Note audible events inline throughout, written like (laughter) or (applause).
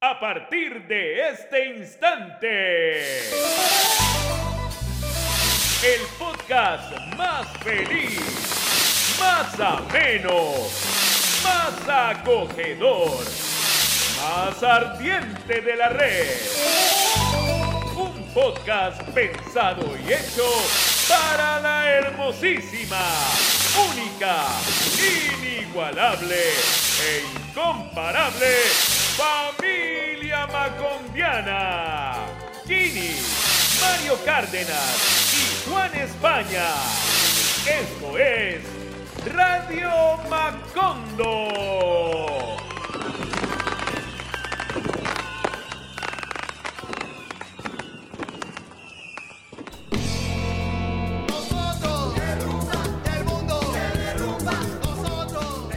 A partir de este instante, el podcast más feliz, más ameno, más acogedor, más ardiente de la red. Un podcast pensado y hecho para la hermosísima, única, inigualable e incomparable familia macondiana. Gini, Mario Cárdenas y Juan España. Esto es Radio Macondo.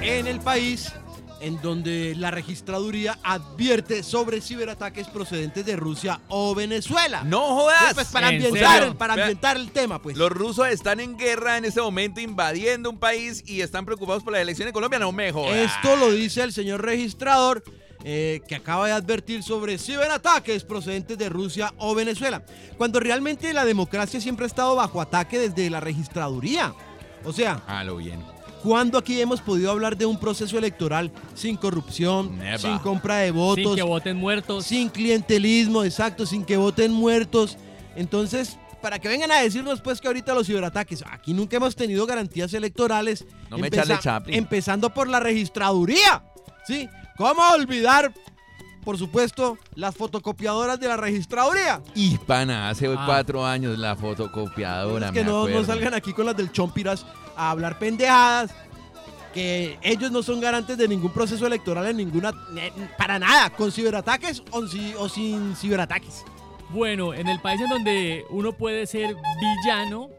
en el país en donde la registraduría advierte sobre ciberataques procedentes de Rusia o Venezuela. No Sí, jodas. pues, para ¿En ambientar, para el tema, pues. Los rusos están en guerra en este momento invadiendo un país y están preocupados por la elección en Colombia. No me jodas. Esto lo dice el señor registrador eh, que acaba de advertir sobre ciberataques procedentes de Rusia o Venezuela, cuando realmente la democracia siempre ha estado bajo ataque desde la registraduría. O sea, Ah, lo bien. ¿Cuándo aquí hemos podido hablar de un proceso electoral sin corrupción, sin compra de Sin votos, que voten muertos. sin clientelismo, exacto, sin que voten muertos? Entonces, para que vengan a decirnos pues que ahorita los ciberataques, aquí nunca hemos tenido garantías electorales. No me echale Chaplin. Empezando por la registraduría, ¿sí? ¿Cómo olvidar, por supuesto, las fotocopiadoras de la registraduría? Hispana, hace Ah. cuatro años la fotocopiadora. Es que me no, no salgan aquí con las del Chompiras a hablar pendejadas. Que ellos no son garantes de ningún proceso electoral en ninguna. Para nada, con ciberataques o, si- o sin ciberataques. Bueno, en el país en donde uno puede ser villano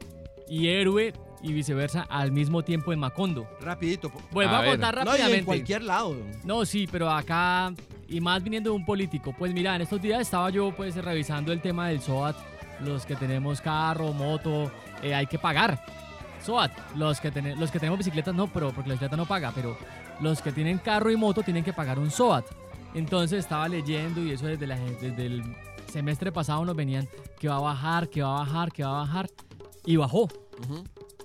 y héroe y viceversa al mismo tiempo en Macondo. Rapidito. Pues A voy a contar No, y rápidamente. en cualquier lado. No, sí, pero acá, y más viniendo de un político, pues mira, en estos días estaba yo pues revisando el tema del SOAT, los que tenemos carro, moto, eh, hay que pagar. SOAT, los que, tene- los que tenemos bicicletas no, pero porque la bicicleta no paga, pero los que tienen carro y moto tienen que pagar un SOAT. Entonces estaba leyendo y eso desde, la, desde el semestre pasado nos venían que va a bajar, que va a bajar, que va a bajar, y bajó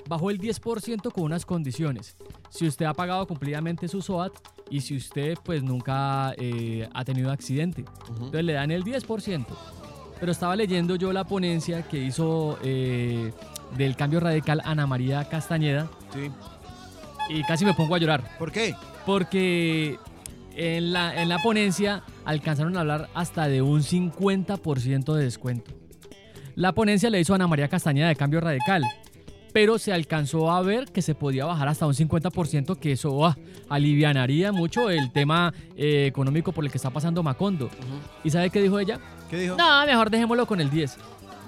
bajó el 10% con unas condiciones. Si usted ha pagado cumplidamente su SOAT y si usted pues nunca eh, ha tenido accidente. Entonces le dan el 10%. Pero estaba leyendo yo la ponencia que hizo eh, del cambio radical Ana María Castañeda Sí. y casi me pongo a llorar. ¿Por qué? Porque en la, en la ponencia alcanzaron a hablar hasta de un 50% de descuento. La ponencia le hizo a Ana María Castañeda de Cambio Radical, pero se alcanzó a ver que se podía bajar hasta un 50%, que eso ah, alivianaría mucho el tema eh, económico por el que está pasando Macondo. ¿Y sabe qué dijo ella? ¿Qué dijo? No, mejor dejémoslo con el 10.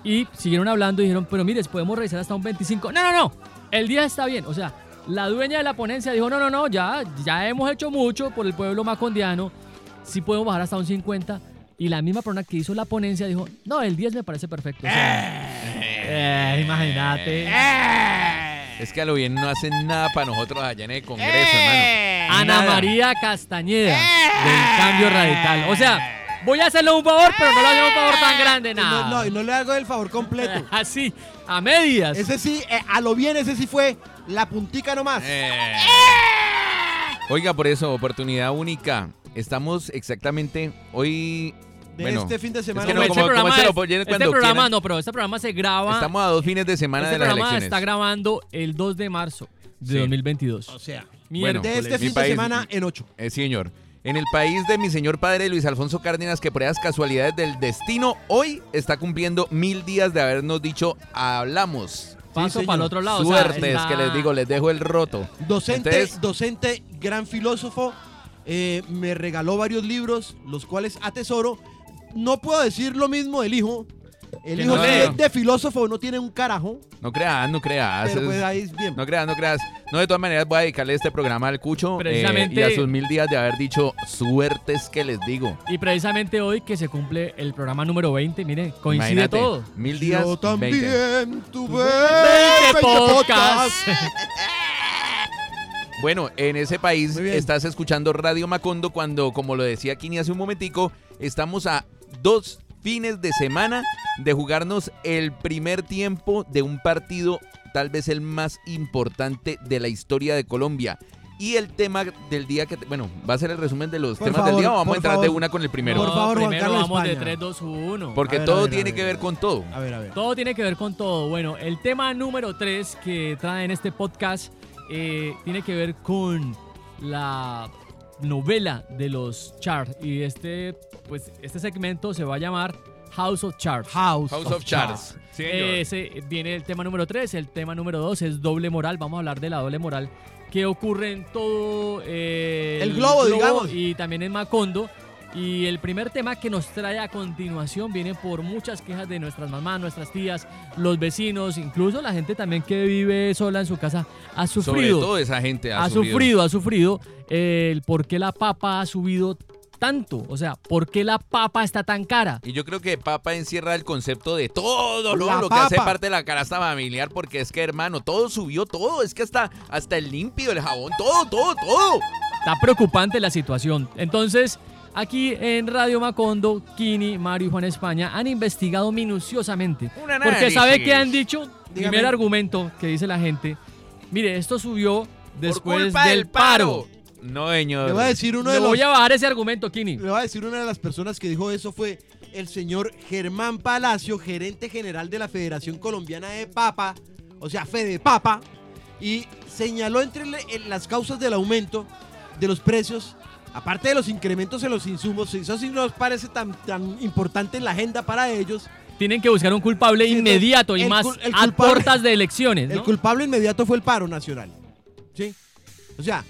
Y siguieron hablando y dijeron, pero mires, podemos revisar hasta un 25. No, no, no, el 10 está bien. O sea, la dueña de la ponencia dijo, no, no, no, ya, ya hemos hecho mucho por el pueblo macondiano. Sí podemos bajar hasta un 50. Y la misma persona que hizo la ponencia dijo, no, el 10 me parece perfecto. O sea, eh, imagínate. Es que a lo bien no hacen nada para nosotros allá en el Congreso, hermano. Ana Nada. María Castañeda, del Cambio Radical. O sea, voy a hacerle un favor, pero no le hago un favor tan grande, Y no, nada. no, y no le hago el favor completo. (laughs) Así, a medias. Ese sí, eh, a lo bien, ese sí fue la puntica nomás. Eh. Oiga, por eso, oportunidad única. Estamos exactamente hoy. de bueno, este fin de semana. que no, Este como- programa lo es- este programa quieran. no, pero este programa se graba. Estamos a dos fines de semana este de las programa elecciones. está grabando el 2 de marzo de Sí. 2022. O sea, Bueno, de este fin de semana en ocho. Eh, sí, señor. En el país de mi señor padre Luis Alfonso Cárdenas, que por esas casualidades del destino, hoy está cumpliendo mil días de habernos dicho hablamos. Paso para el otro lado. o sea, Suertes, está- que les digo, les dejo el roto. Docente, Entonces- docente, gran filósofo, eh, me regaló varios libros, los cuales atesoro. No puedo decir lo mismo del hijo. El hijo no es de filósofo, no tiene un carajo, No creas, no creas. pero pues es- ahí es bien. No creas, no creas. No, de todas maneras voy a dedicarle este programa al Cucho eh, Precisamente- y a sus mil días de haber dicho suertes que les digo. Y precisamente hoy que se cumple el programa número 20, mire, coincide Imagínate, todo. Mil días, Yo 20. también tuve 20 20 podcasts. (laughs) Bueno, en ese país estás escuchando Radio Macondo cuando, como lo decía Kini hace un momentico, estamos a dos fines de semana de jugarnos el primer tiempo de un partido tal vez el más importante de la historia de Colombia. Y el tema del día que, te- bueno, va a ser el resumen de los Por temas favor, del día o vamos a entrar de una con el primero. Por favor, Juan primero Carlos vamos de España. 3, 2, 1. Porque ver, todo ver, tiene ver, que ver. con todo. A ver, a ver. Todo tiene que ver con todo. Bueno, el tema número 3 que trae en este podcast eh, tiene que ver con la novela de los charts. Y este, pues, este segmento se va a llamar House of Charts. House, House of Charts. Sí, señor. Ese viene el tema número 3. El tema número 2 es doble moral. Vamos a hablar de la doble moral que ocurre en todo eh, El globo, digamos. y también en Macondo. Y el primer tema que nos trae a continuación viene por muchas quejas de nuestras mamás, nuestras tías, los vecinos, incluso la gente también que vive sola en su casa ha Sobre sufrido todo esa gente ha, ha sufrido, ha sufrido eh, el por qué la papa ha subido tanto. O sea, ¿por qué la papa está tan cara? Y yo creo que papa encierra el concepto de todo lo que hace parte de la canasta familiar, porque es que, hermano, todo subió, todo. Es que hasta, hasta el limpio, el jabón, todo, todo, todo. Está preocupante la situación. Entonces, aquí en Radio Macondo, Kini, Mario y Juan España han investigado minuciosamente. Porque. ¿sabe qué han dicho? Dígame. Primer argumento que dice la gente. Mire, esto subió Por después culpa del paro. No, señor. Le voy a decir uno Le de los voy a bajar ese argumento, Kini. Le voy a decir una de las personas que dijo eso fue el señor Germán Palacio, gerente general de la Federación Colombiana de Papa, o sea, Fede Papa, y señaló entre las causas del aumento de los precios, aparte de los incrementos en los insumos, eso sí no nos parece tan, tan importante en la agenda para ellos, Tienen que buscar un culpable inmediato y el más el a culpable- puertas de elecciones, el culpable inmediato fue el paro nacional. ¿Sí? O sea,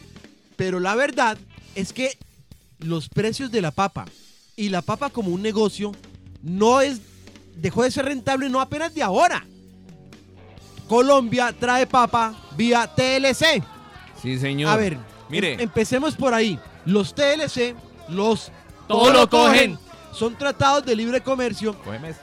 pero la verdad es que los precios de la papa y la papa como un negocio no es dejó de ser rentable no apenas de ahora. Colombia trae papa vía TLC. Sí, señor. A ver, Mire. em- empecemos por ahí. Los TLC, los Todo lo cogen. son tratados de libre comercio Cógeme.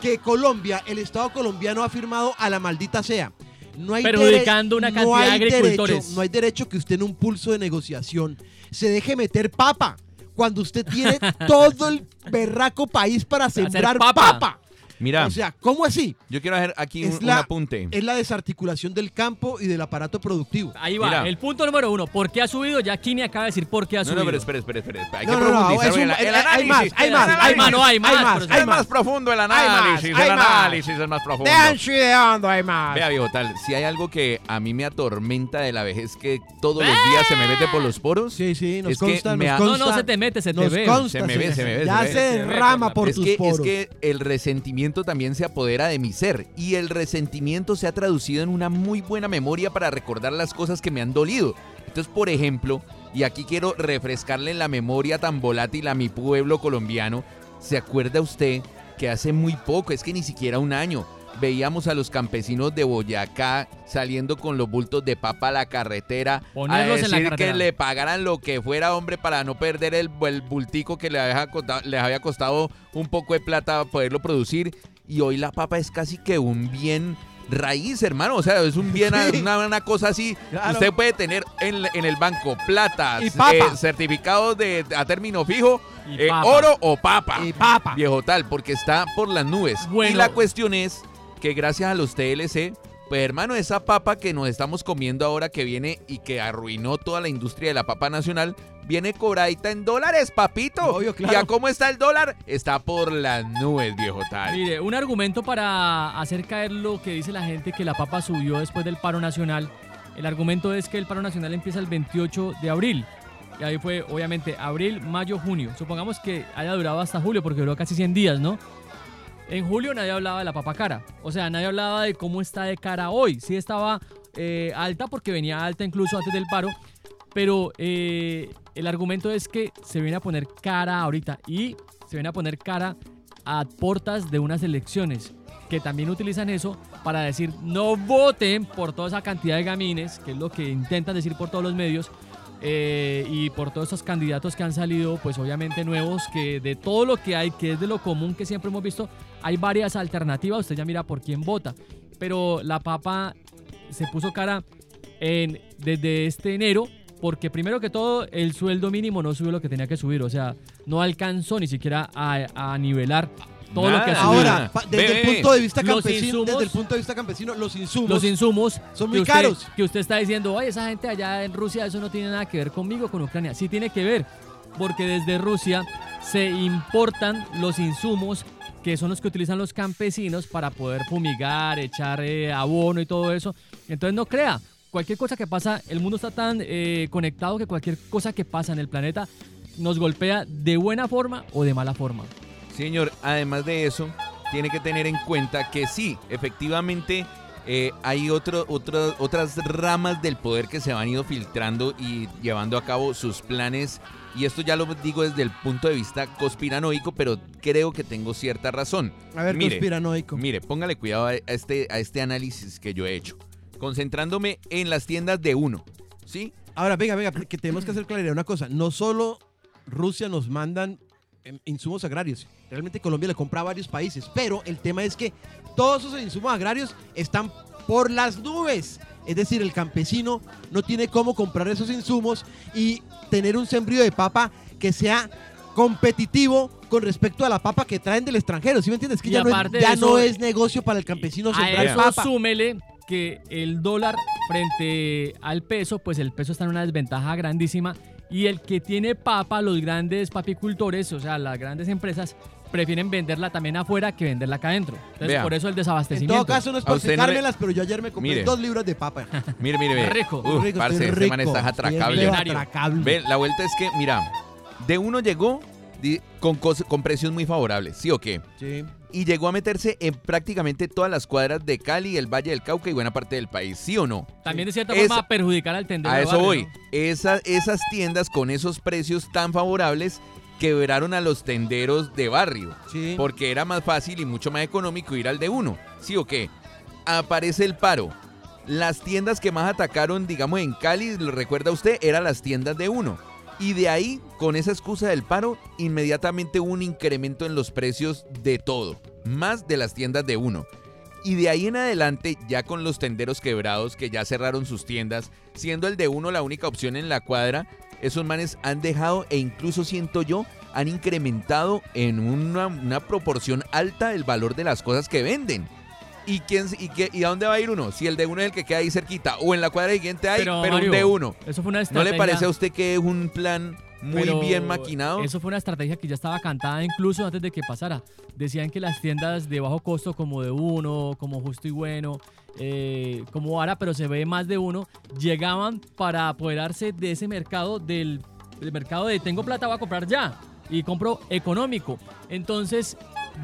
que Colombia, el Estado colombiano ha firmado a la maldita sea. No hay Perjudicando una no cantidad de agricultores. Derecho, no hay derecho que usted en un pulso de negociación se deje meter papa cuando usted tiene (laughs) todo el berraco país para sembrar papa. papa. Mira, O sea, ¿cómo así? yo quiero hacer aquí un, es un la- apunte. Es la desarticulación del campo y del aparato productivo. Ahí va, Mira. el punto número uno. ¿Por qué ha subido? Ya Kini acaba de decir por qué ha No, subido. no, pero espere, espere, espere. Hay No, que no, no, profundizar. el, el hay- hay análisis. más, hay más, hay análisis. más, no, hay más, hay más, hay profundo el análisis. hay el más. análisis es más profundo. ideando, hay más. Vea, viejo, tal, si hay algo que a mí me atormenta de la vejez que todos los días se me mete por los poros, Sí, sí, nos Es que consta, me nos ha- No, no se te mete, se te nos ve. Se me ve, se me ve, Ya se derrama por es tus que, es poros. que el resentimiento también se apodera de mi ser y el resentimiento se ha traducido en una muy buena memoria para recordar las cosas que me han dolido. Entonces, por ejemplo, y aquí quiero refrescarle la memoria tan volátil a mi pueblo colombiano, ¿se acuerda usted que hace muy poco, es que ni siquiera un año, veíamos a los campesinos de Boyacá saliendo con los bultos de papa a la carretera Ponerlos a en la decir carretera. que le pagaran lo que fuera, hombre, para no perder el, el bultico que les había, costado, les había costado un poco de plata poderlo producir. Y hoy la papa es casi que un bien raíz, hermano. O sea, es un bien, (laughs) Sí. una, una cosa así. Claro. Usted puede tener en, en el banco plata, papa. certificados de, a término fijo, eh, oro o papa. Y papa. Viejo tal, porque está por las nubes. Y la cuestión es que gracias a los TLC, pues hermano, esa papa que nos estamos comiendo ahora que viene y que arruinó toda la industria de la papa nacional, viene cobradita en dólares, papito. Obvio, claro. ¿Y a cómo está el dólar? Está por las nubes, viejo tal. Mire, un argumento para hacer caer lo que dice la gente que la papa subió después del paro nacional. El argumento es que el paro nacional empieza el 28 de abril. Y ahí fue, obviamente, abril, mayo, junio. Supongamos que haya durado hasta julio, porque duró casi 100 días, ¿no? En julio nadie hablaba de la papa cara. O sea, nadie hablaba de cómo está de cara hoy. Sí estaba eh, alta porque venía alta incluso antes del paro. Pero eh, el argumento es que se viene a poner cara ahorita. Y se viene a poner cara a portas de unas elecciones. Que también utilizan eso para decir no voten por toda esa cantidad de gamines, que es lo que intentan decir por todos los medios. Eh, y por todos esos candidatos que han salido, pues obviamente nuevos, que de todo lo que hay, que es de lo común que siempre hemos visto, hay varias alternativas, usted ya mira por quién vota. Pero la papa se puso cara en, desde este enero porque primero que todo el sueldo mínimo no subió lo que tenía que subir, o sea, no alcanzó ni siquiera a nivelar todo lo que. Ahora, desde Ve, el punto de vista campesino, insumos- desde el punto de vista campesino, los insumos, los insumos son que muy usted- caros. Que usted está diciendo, oye, esa gente allá en Rusia, eso no tiene nada que ver conmigo, con Ucrania. Sí tiene que ver, porque desde Rusia se importan los insumos que son los que utilizan los campesinos para poder fumigar, echar eh, abono y todo eso. Entonces no crea, cualquier cosa que pasa, el mundo está tan eh, conectado que cualquier cosa que pasa en el planeta nos golpea de buena forma o de mala forma. Señor, además de eso, tiene que tener en cuenta que sí, efectivamente eh, hay otro, otro- otras ramas del poder que se van ido filtrando y llevando a cabo sus planes. Y esto ya lo digo desde el punto de vista conspiranoico, pero creo que tengo cierta razón. A ver, Mire, conspiranoico. Mire, póngale cuidado a este, a este análisis que yo he hecho. Concentrándome en las tiendas de uno, ¿sí? Ahora, venga, venga, que tenemos que hacer claridad una cosa. No solo Rusia nos mandan insumos agrarios. Realmente Colombia le compra a varios países. Pero el tema es que todos esos insumos agrarios están por las nubes. Es decir, el campesino no tiene cómo comprar esos insumos y tener un sembrío de papa que sea competitivo con respecto a la papa que traen del extranjero. ¿Sí me entiendes? Que Y ya, no, es, de ya eso, no es negocio para el campesino A sembrar eso papa. súmele que el dólar frente al peso, pues el peso está en una desventaja grandísima y el que tiene papa, los grandes papicultores, o sea, las grandes empresas, prefieren venderla también afuera que venderla acá adentro. Entonces, Vea. por eso el En desabastecimiento. todo caso, no es A por usted no le- pero yo ayer me compré Mire. dos libras de papa. (laughs) Mire, mire, ve. Rico, Uf, Rico, parce, rico, está estoy atracable. atracable. Ve, la vuelta es que, mira, de uno llegó con, con precios muy favorables, ¿sí o qué? Sí. Y llegó a meterse en prácticamente todas las cuadras de Cali, el Valle del Cauca y buena parte del país, ¿sí o no? También de cierta forma perjudicar al tendero. A eso barrio, voy. ¿no? Esa- esas tiendas con esos precios tan favorables quebraron a los tenderos de barrio. Sí. Porque era más fácil y mucho más económico ir al de uno. ¿Sí o qué? Aparece el paro. Las tiendas que más atacaron, digamos, en Cali, lo recuerda usted, eran las tiendas de uno. Y de ahí, con esa excusa del paro, inmediatamente hubo un incremento en los precios de todo. Más de las tiendas de uno. Y de ahí en adelante, ya con los tenderos quebrados que ya cerraron sus tiendas, siendo el de uno la única opción en la cuadra, esos manes han dejado e incluso siento yo, han incrementado en una, una proporción alta el valor de las cosas que venden. ¿Y, quién, y, qué- ¿Y a dónde va a ir uno? Si el de uno es el que queda ahí cerquita o en la cuadra siguiente hay, pero, Pero, un de uno. Eso fue una ¿No le parece a usted que es un plan muy Pero bien maquinado? Eso fue una estrategia que ya estaba cantada incluso antes de que pasara. Decían que las tiendas de bajo costo como de uno, como justo y bueno, eh, como ahora, pero se ve más de uno, llegaban para apoderarse de ese mercado, del, del mercado de tengo plata, voy a comprar ya. Y compro económico. Entonces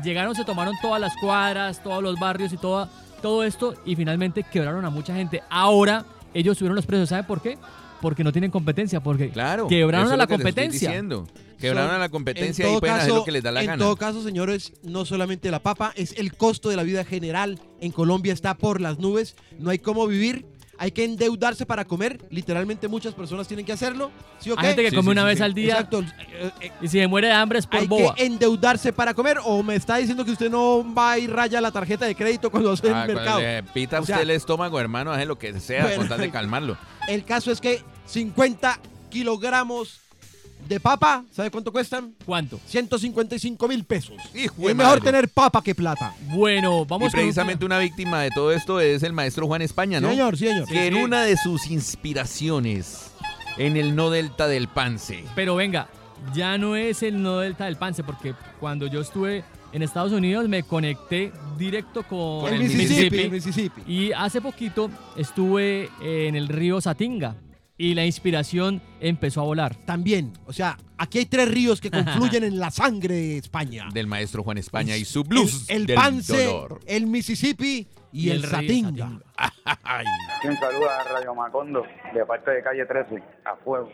llegaron, se tomaron todas las cuadras, todos los barrios y toda, todo esto y finalmente quebraron a mucha gente. Ahora ellos subieron los precios. ¿Sabe por qué? Porque no tienen competencia, porque Claro. quebraron eso a es la lo que les estoy competencia. diciendo. Quebraron a la En competencia y hacer lo que les da la en gana. todo caso, señores, no solamente la papa, es el costo de la vida general en Colombia está por las nubes. No hay cómo vivir. Hay que endeudarse para comer. Literalmente muchas personas tienen que hacerlo. ¿Sí o Hay gente que Sí, come sí, una sí, vez sí. al día Exacto. Eh, eh, y si se muere de hambre es por hay boba. que endeudarse para comer o me está diciendo que usted no va y raya la tarjeta de crédito cuando hace Ah, el mercado. le pita O sea- usted el estómago, hermano, hace lo que sea Bueno, con tal de calmarlo. El caso es que 50 kilogramos de papa, ¿sabe cuánto cuestan? ¿Cuánto? 155 mil pesos. Hijo de es mejor madre. tener papa que plata. Bueno, Y vamos un- precisamente una víctima de todo esto es el maestro Juan España, ¿no? Sí, señor, sí, señor. que en sí. una de sus inspiraciones en el no delta del Pance. Pero venga, ya no es el no delta del Pance, porque cuando yo estuve en Estados Unidos me conecté directo con, Con el el Mississippi, Mississippi. el Mississippi. Y hace poquito estuve en el río Satinga y la inspiración empezó a volar. También, o sea, aquí hay tres ríos que (laughs) confluyen en la sangre de España. Del maestro Juan España y su blues El, el del Pance, dolor. el Mississippi y, el, río Satinga. (laughs) Un saludo a Radio Macondo, de parte de Calle 13, a fuego.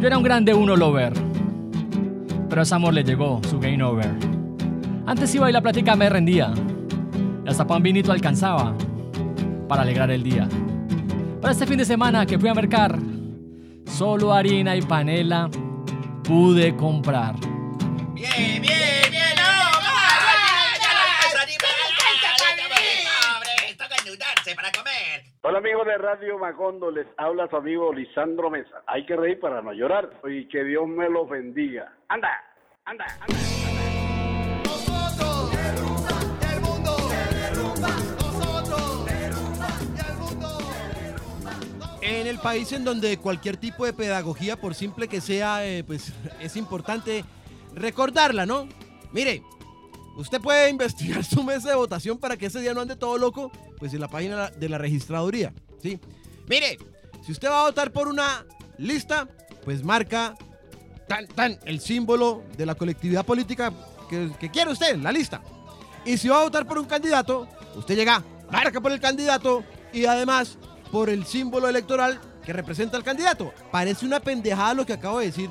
Yo era un grande uno lover, pero a ese amor le llegó su game over. Antes iba y la plática me rendía, y hasta pan vinito alcanzaba para alegrar el día. Para este fin de semana que fui a mercar, solo harina y panela pude comprar. Bien, bien, bien, para comer. Hola amigos de Radio Macondo, les habla su amigo Lisandro Mesa. Hay que reír para no llorar y que Dios me los bendiga. Anda, anda, anda. El país en donde cualquier tipo de pedagogía, por simple que sea, eh, pues es importante recordarla, ¿no? Mire, usted puede investigar (laughs) su mesa de votación para que ese día no ande todo loco, pues en la página de la registraduría, ¿sí? Mire, si usted va a votar por una lista, pues marca tan, tan el símbolo de la colectividad política que, que quiere usted, la lista. Y si va a votar por un candidato, usted llega, marca por el candidato y además por el símbolo electoral que representa al candidato. Parece una pendejada lo que acabo de decir,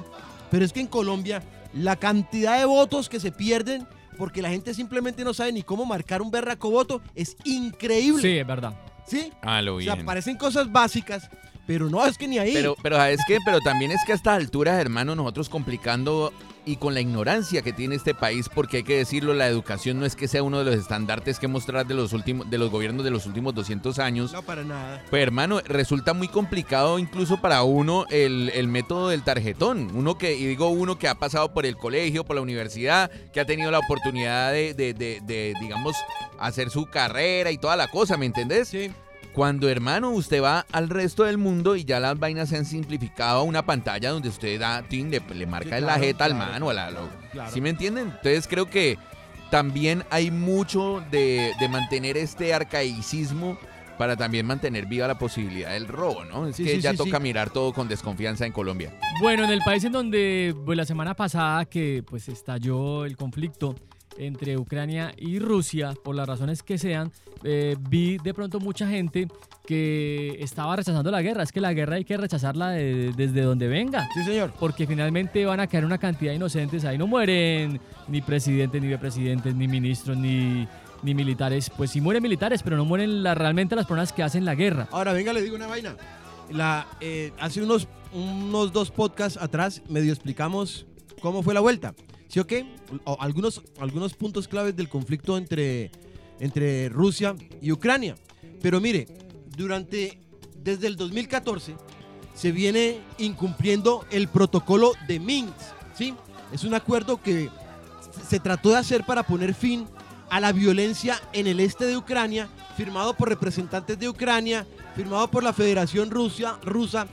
pero es que en Colombia la cantidad de votos que se pierden porque la gente simplemente no sabe ni cómo marcar un berraco voto es increíble. Sí, es verdad. ¿Sí? Ah, lo O sea, bien. parecen cosas básicas, pero no, es que ni ahí. Pero, pero ¿sabes qué? Pero también es que a estas alturas, hermano, nosotros complicando y con la ignorancia que tiene este país, porque hay que decirlo, la educación no es que sea uno de los estandartes que mostrar de los últimos, de los gobiernos de los últimos 200 años. no para nada. Pues hermano, resulta muy complicado incluso para uno el, el método del tarjetón. Uno que, y digo uno que ha pasado por el colegio, por la universidad, que ha tenido la oportunidad de, de- de- de, digamos, hacer su carrera y toda la cosa, ¿me entendés? Sí. Cuando, hermano, usted va al resto del mundo y ya las vainas se han simplificado a una pantalla donde usted da, tin, le, le marca Sí, la claro, jeta al mano, a la, lo- Claro. ¿sí me entienden? Entonces creo que también hay mucho de, de mantener este arcaicismo para también mantener viva la posibilidad del robo, ¿no? Es Sí, que sí, ya sí, toca mirar todo con desconfianza en Colombia. Bueno, en el país en donde pues, la semana pasada que pues estalló el conflicto entre Ucrania y Rusia, por las razones que sean, eh, vi de pronto mucha gente que estaba rechazando la guerra. Es que la guerra hay que rechazarla de- desde donde venga. Sí, señor. Porque finalmente van a caer una cantidad de inocentes. Ahí no mueren ni presidentes, ni vicepresidentes, ni ministros, ni, ni militares. Pues sí mueren militares, pero no mueren la- realmente las personas que hacen la guerra. Ahora, venga, le digo una vaina. La, eh, hace unos, unos dos podcasts atrás medio explicamos cómo fue la vuelta. ¿Sí o qué? Algunos, algunos puntos claves del conflicto entre, entre Rusia y Ucrania. Pero mire, durante, desde el 2014 se viene incumpliendo el protocolo de Minsk, ¿sí? Es un acuerdo que se trató de hacer para poner fin a la violencia en el este de Ucrania, firmado por representantes de Ucrania, firmado por la Federación Rusia, Rusa,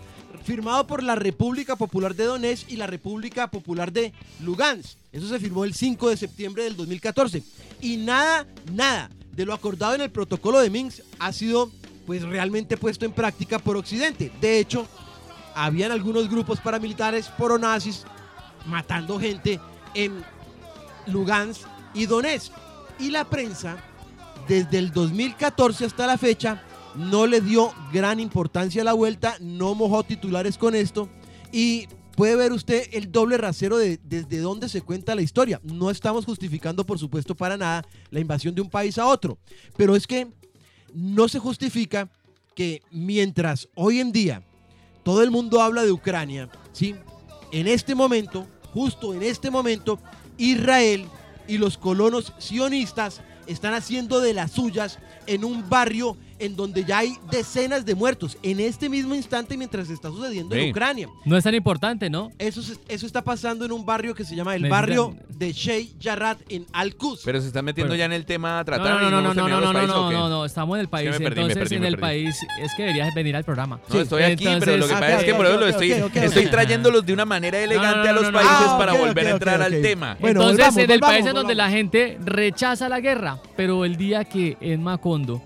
firmado por la República Popular de Donetsk y la República Popular de Lugansk. Eso se firmó el 5 de septiembre del 2014. Y nada, nada de lo acordado en el protocolo de Minsk ha sido pues realmente puesto en práctica por Occidente. De hecho, habían algunos grupos paramilitares poronazis matando gente en Lugansk y Donetsk. Y la prensa, desde el 2014 hasta la fecha, no le dio gran importancia a la vuelta, no mojó titulares con esto. Y puede ver usted el doble rasero de desde dónde se cuenta la historia. No estamos justificando, por supuesto, para nada la invasión de un país a otro. Pero es que no se justifica que mientras hoy en día todo el mundo habla de Ucrania, ¿sí? En este momento, justo en este momento, Israel y los colonos sionistas están haciendo de las suyas en un barrio en donde ya hay decenas de muertos en este mismo instante mientras está sucediendo Sí. en Ucrania. No es tan importante, ¿no? Eso, eso está pasando en un barrio que se llama el Me barrio digan- de Sheikh Jarrah en Al-Quds. Pero se están metiendo Bueno. ya en el tema a tratar no, no, no, no, no, no, no, países, no, no, no, estamos en el país. perdí, entonces, perdí, en el país es que deberías venir al programa. No, estoy aquí, pero lo que Entonces- pasa es que por eso ok, lo ok, estoy, estoy trayéndolos de una manera elegante No, no, a los no, no, países no. para Ah, ok, volver a entrar al tema. Bueno, Entonces, volvamos, en el volvamos, país en donde la gente rechaza la guerra, pero el día que en Macondo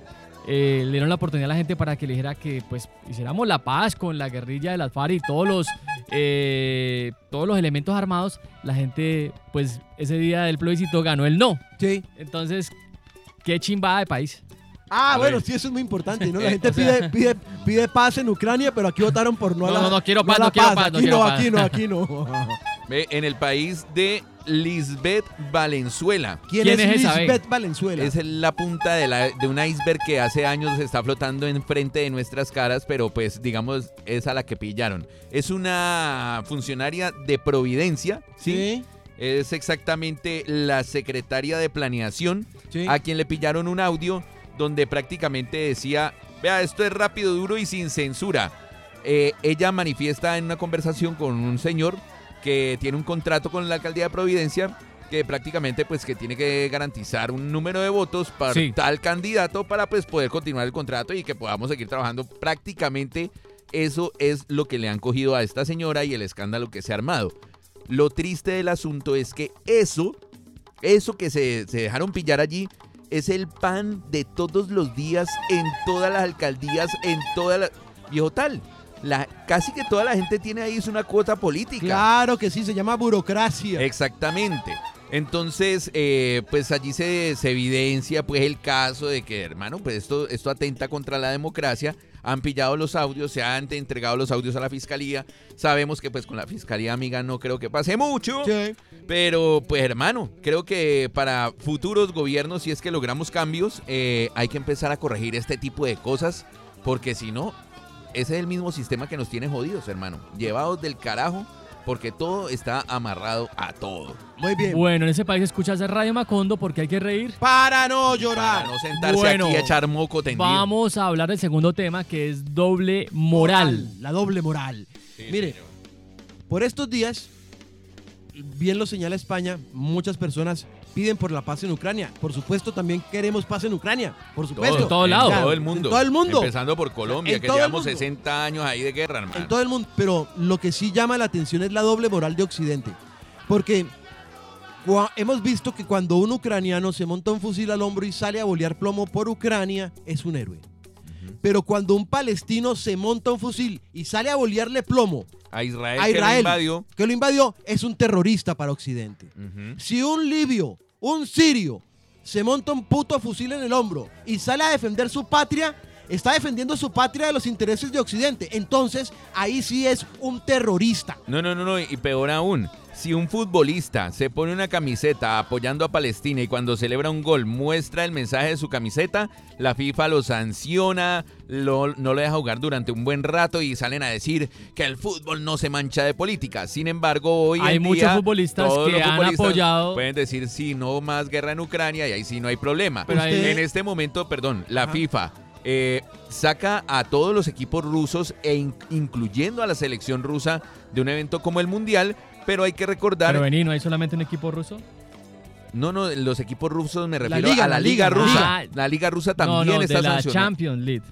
eh, le dieron la oportunidad a la gente para que le dijera que pues hiciéramos la paz con la guerrilla de las FARC y todos los eh, todos los elementos armados, la gente pues ese día del plebiscito ganó el no. Sí. Entonces, qué chimbada de país. Ah, A bueno, ver. sí, eso es muy importante, ¿no? (laughs) La gente o sea- pide, pide, pide paz en Ucrania, pero aquí votaron por no a No, la no, no quiero paz, a la no quiero paz, no Aquí no, aquí no, (laughs) aquí no. Ve, En el país de Lisbeth Valenzuela. ¿Quién, ¿Quién es, es esa, Lisbeth Valenzuela? Es la punta de, la- de un iceberg que hace años está flotando enfrente de nuestras caras, pero pues digamos es a la que pillaron. Es una funcionaria de Providencia, ¿sí? Sí, Es exactamente la secretaria de planeación sí. a quien le pillaron un audio donde prácticamente decía Vea, esto es rápido, duro y sin censura. Eh, ella manifiesta en una conversación con un señor que tiene un contrato con la alcaldía de Providencia que prácticamente pues que tiene que garantizar un número de votos para Sí. tal candidato para pues poder continuar el contrato y que podamos seguir trabajando. Prácticamente eso es lo que le han cogido a esta señora y el escándalo que se ha armado. Lo triste del asunto es que eso, eso que se, se dejaron pillar allí, es el pan de todos los días en todas las alcaldías, en todas las... Viejo tal, la, casi que toda la gente tiene ahí es una cuota política. Claro que sí, se llama burocracia. Exactamente. Entonces, eh, pues allí se, se evidencia pues el caso de que, hermano, pues esto, esto atenta contra la democracia. Han pillado los audios, se han entregado los audios a la fiscalía. Sabemos que pues con la fiscalía amiga no creo que pase mucho. Sí. Pero pues hermano, creo que para futuros gobiernos, si es que logramos cambios, eh, hay que empezar a corregir este tipo de cosas. Porque si no, ese es el mismo sistema que nos tiene jodidos, hermano. Llevados del carajo, porque todo está amarrado a todo. Muy bien. Bueno, en ese país escuchas Radio Macondo porque hay que reír. Para no llorar. Para no sentarse Bueno, aquí a echar moco tendido. Vamos a hablar del segundo tema que es doble moral. La doble moral. Mire, por estos días, bien lo señala España, muchas personas piden por la paz en Ucrania. Por supuesto, también queremos paz en Ucrania. Por supuesto. En todo lado. En todo el mundo. En todo el mundo. Empezando por Colombia, En que todo llevamos mundo. 60 años ahí de guerra, hermano. En todo el mundo. Pero lo que sí llama la atención es la doble moral de Occidente. Porque hemos visto que cuando un ucraniano se monta un fusil al hombro y sale a bolear plomo por Ucrania, es un héroe. Pero cuando un palestino se monta un fusil y sale a bolearle plomo A Israel, a que lo invadió. que lo invadió, es un terrorista para Occidente. Si un libio, un sirio, se monta un puto fusil en el hombro y sale a defender su patria, está defendiendo su patria de los intereses de Occidente. Entonces, ahí sí es un terrorista. No, no, no, no, y peor aún, si un futbolista se pone una camiseta apoyando a Palestina y cuando celebra un gol muestra el mensaje de su camiseta, la FIFA lo sanciona, lo- no lo deja jugar durante un buen rato y salen a decir que el fútbol no se mancha de política. Sin embargo, hoy Hay en muchos día, futbolistas todos que los han futbolistas apoyado- Pueden decir, sí, no más guerra en Ucrania y ahí sí no hay problema. Pero ahí- En este momento, perdón, la Ajá. FIFA eh, saca a todos los equipos rusos e in- incluyendo a la selección rusa de un evento como el Mundial, pero hay que recordar, Pero vení, ¿no hay solamente un equipo ruso? no, no, los equipos rusos me refiero liga, a la, la liga, rusa. La liga rusa también no, está de la sancionada. Champions League.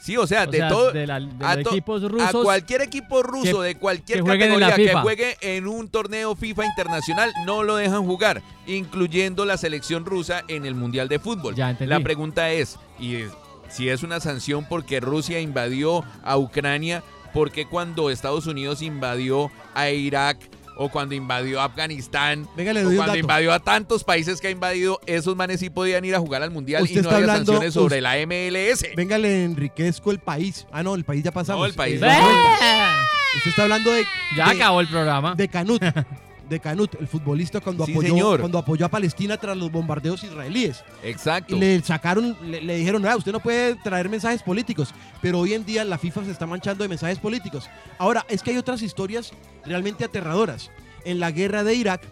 Sí, o sea, O de sea, todo de, la- de a to- equipos a rusos. cualquier equipo ruso que- de cualquier categoría que juegue en un torneo FIFA internacional no lo dejan jugar, incluyendo la selección rusa en el Mundial de Fútbol. Ya. La pregunta es, y es- si es una sanción porque Rusia invadió a Ucrania, ¿por qué cuando Estados Unidos invadió a Irak o cuando invadió a Afganistán Venga, le o cuando dato. invadió a tantos países que ha invadido, esos manes sí podían ir a jugar al Mundial y Usted no está había hablando- sanciones sobre la MLS? Venga, le enriquezco el país. Ah, no, el país ya pasamos. No, el país Eh, ya. Usted está hablando de, Ya de- acabó el programa. de Canut. (laughs) De Canut, el futbolista cuando, Sí, apoyó, señor. cuando apoyó a Palestina tras los bombardeos israelíes. Exacto. Y le sacaron, le, le dijeron, "Ah, usted no puede traer mensajes políticos. Pero hoy en día la FIFA se está manchando de mensajes políticos. Ahora, es que hay otras historias realmente aterradoras. En la guerra de Irak,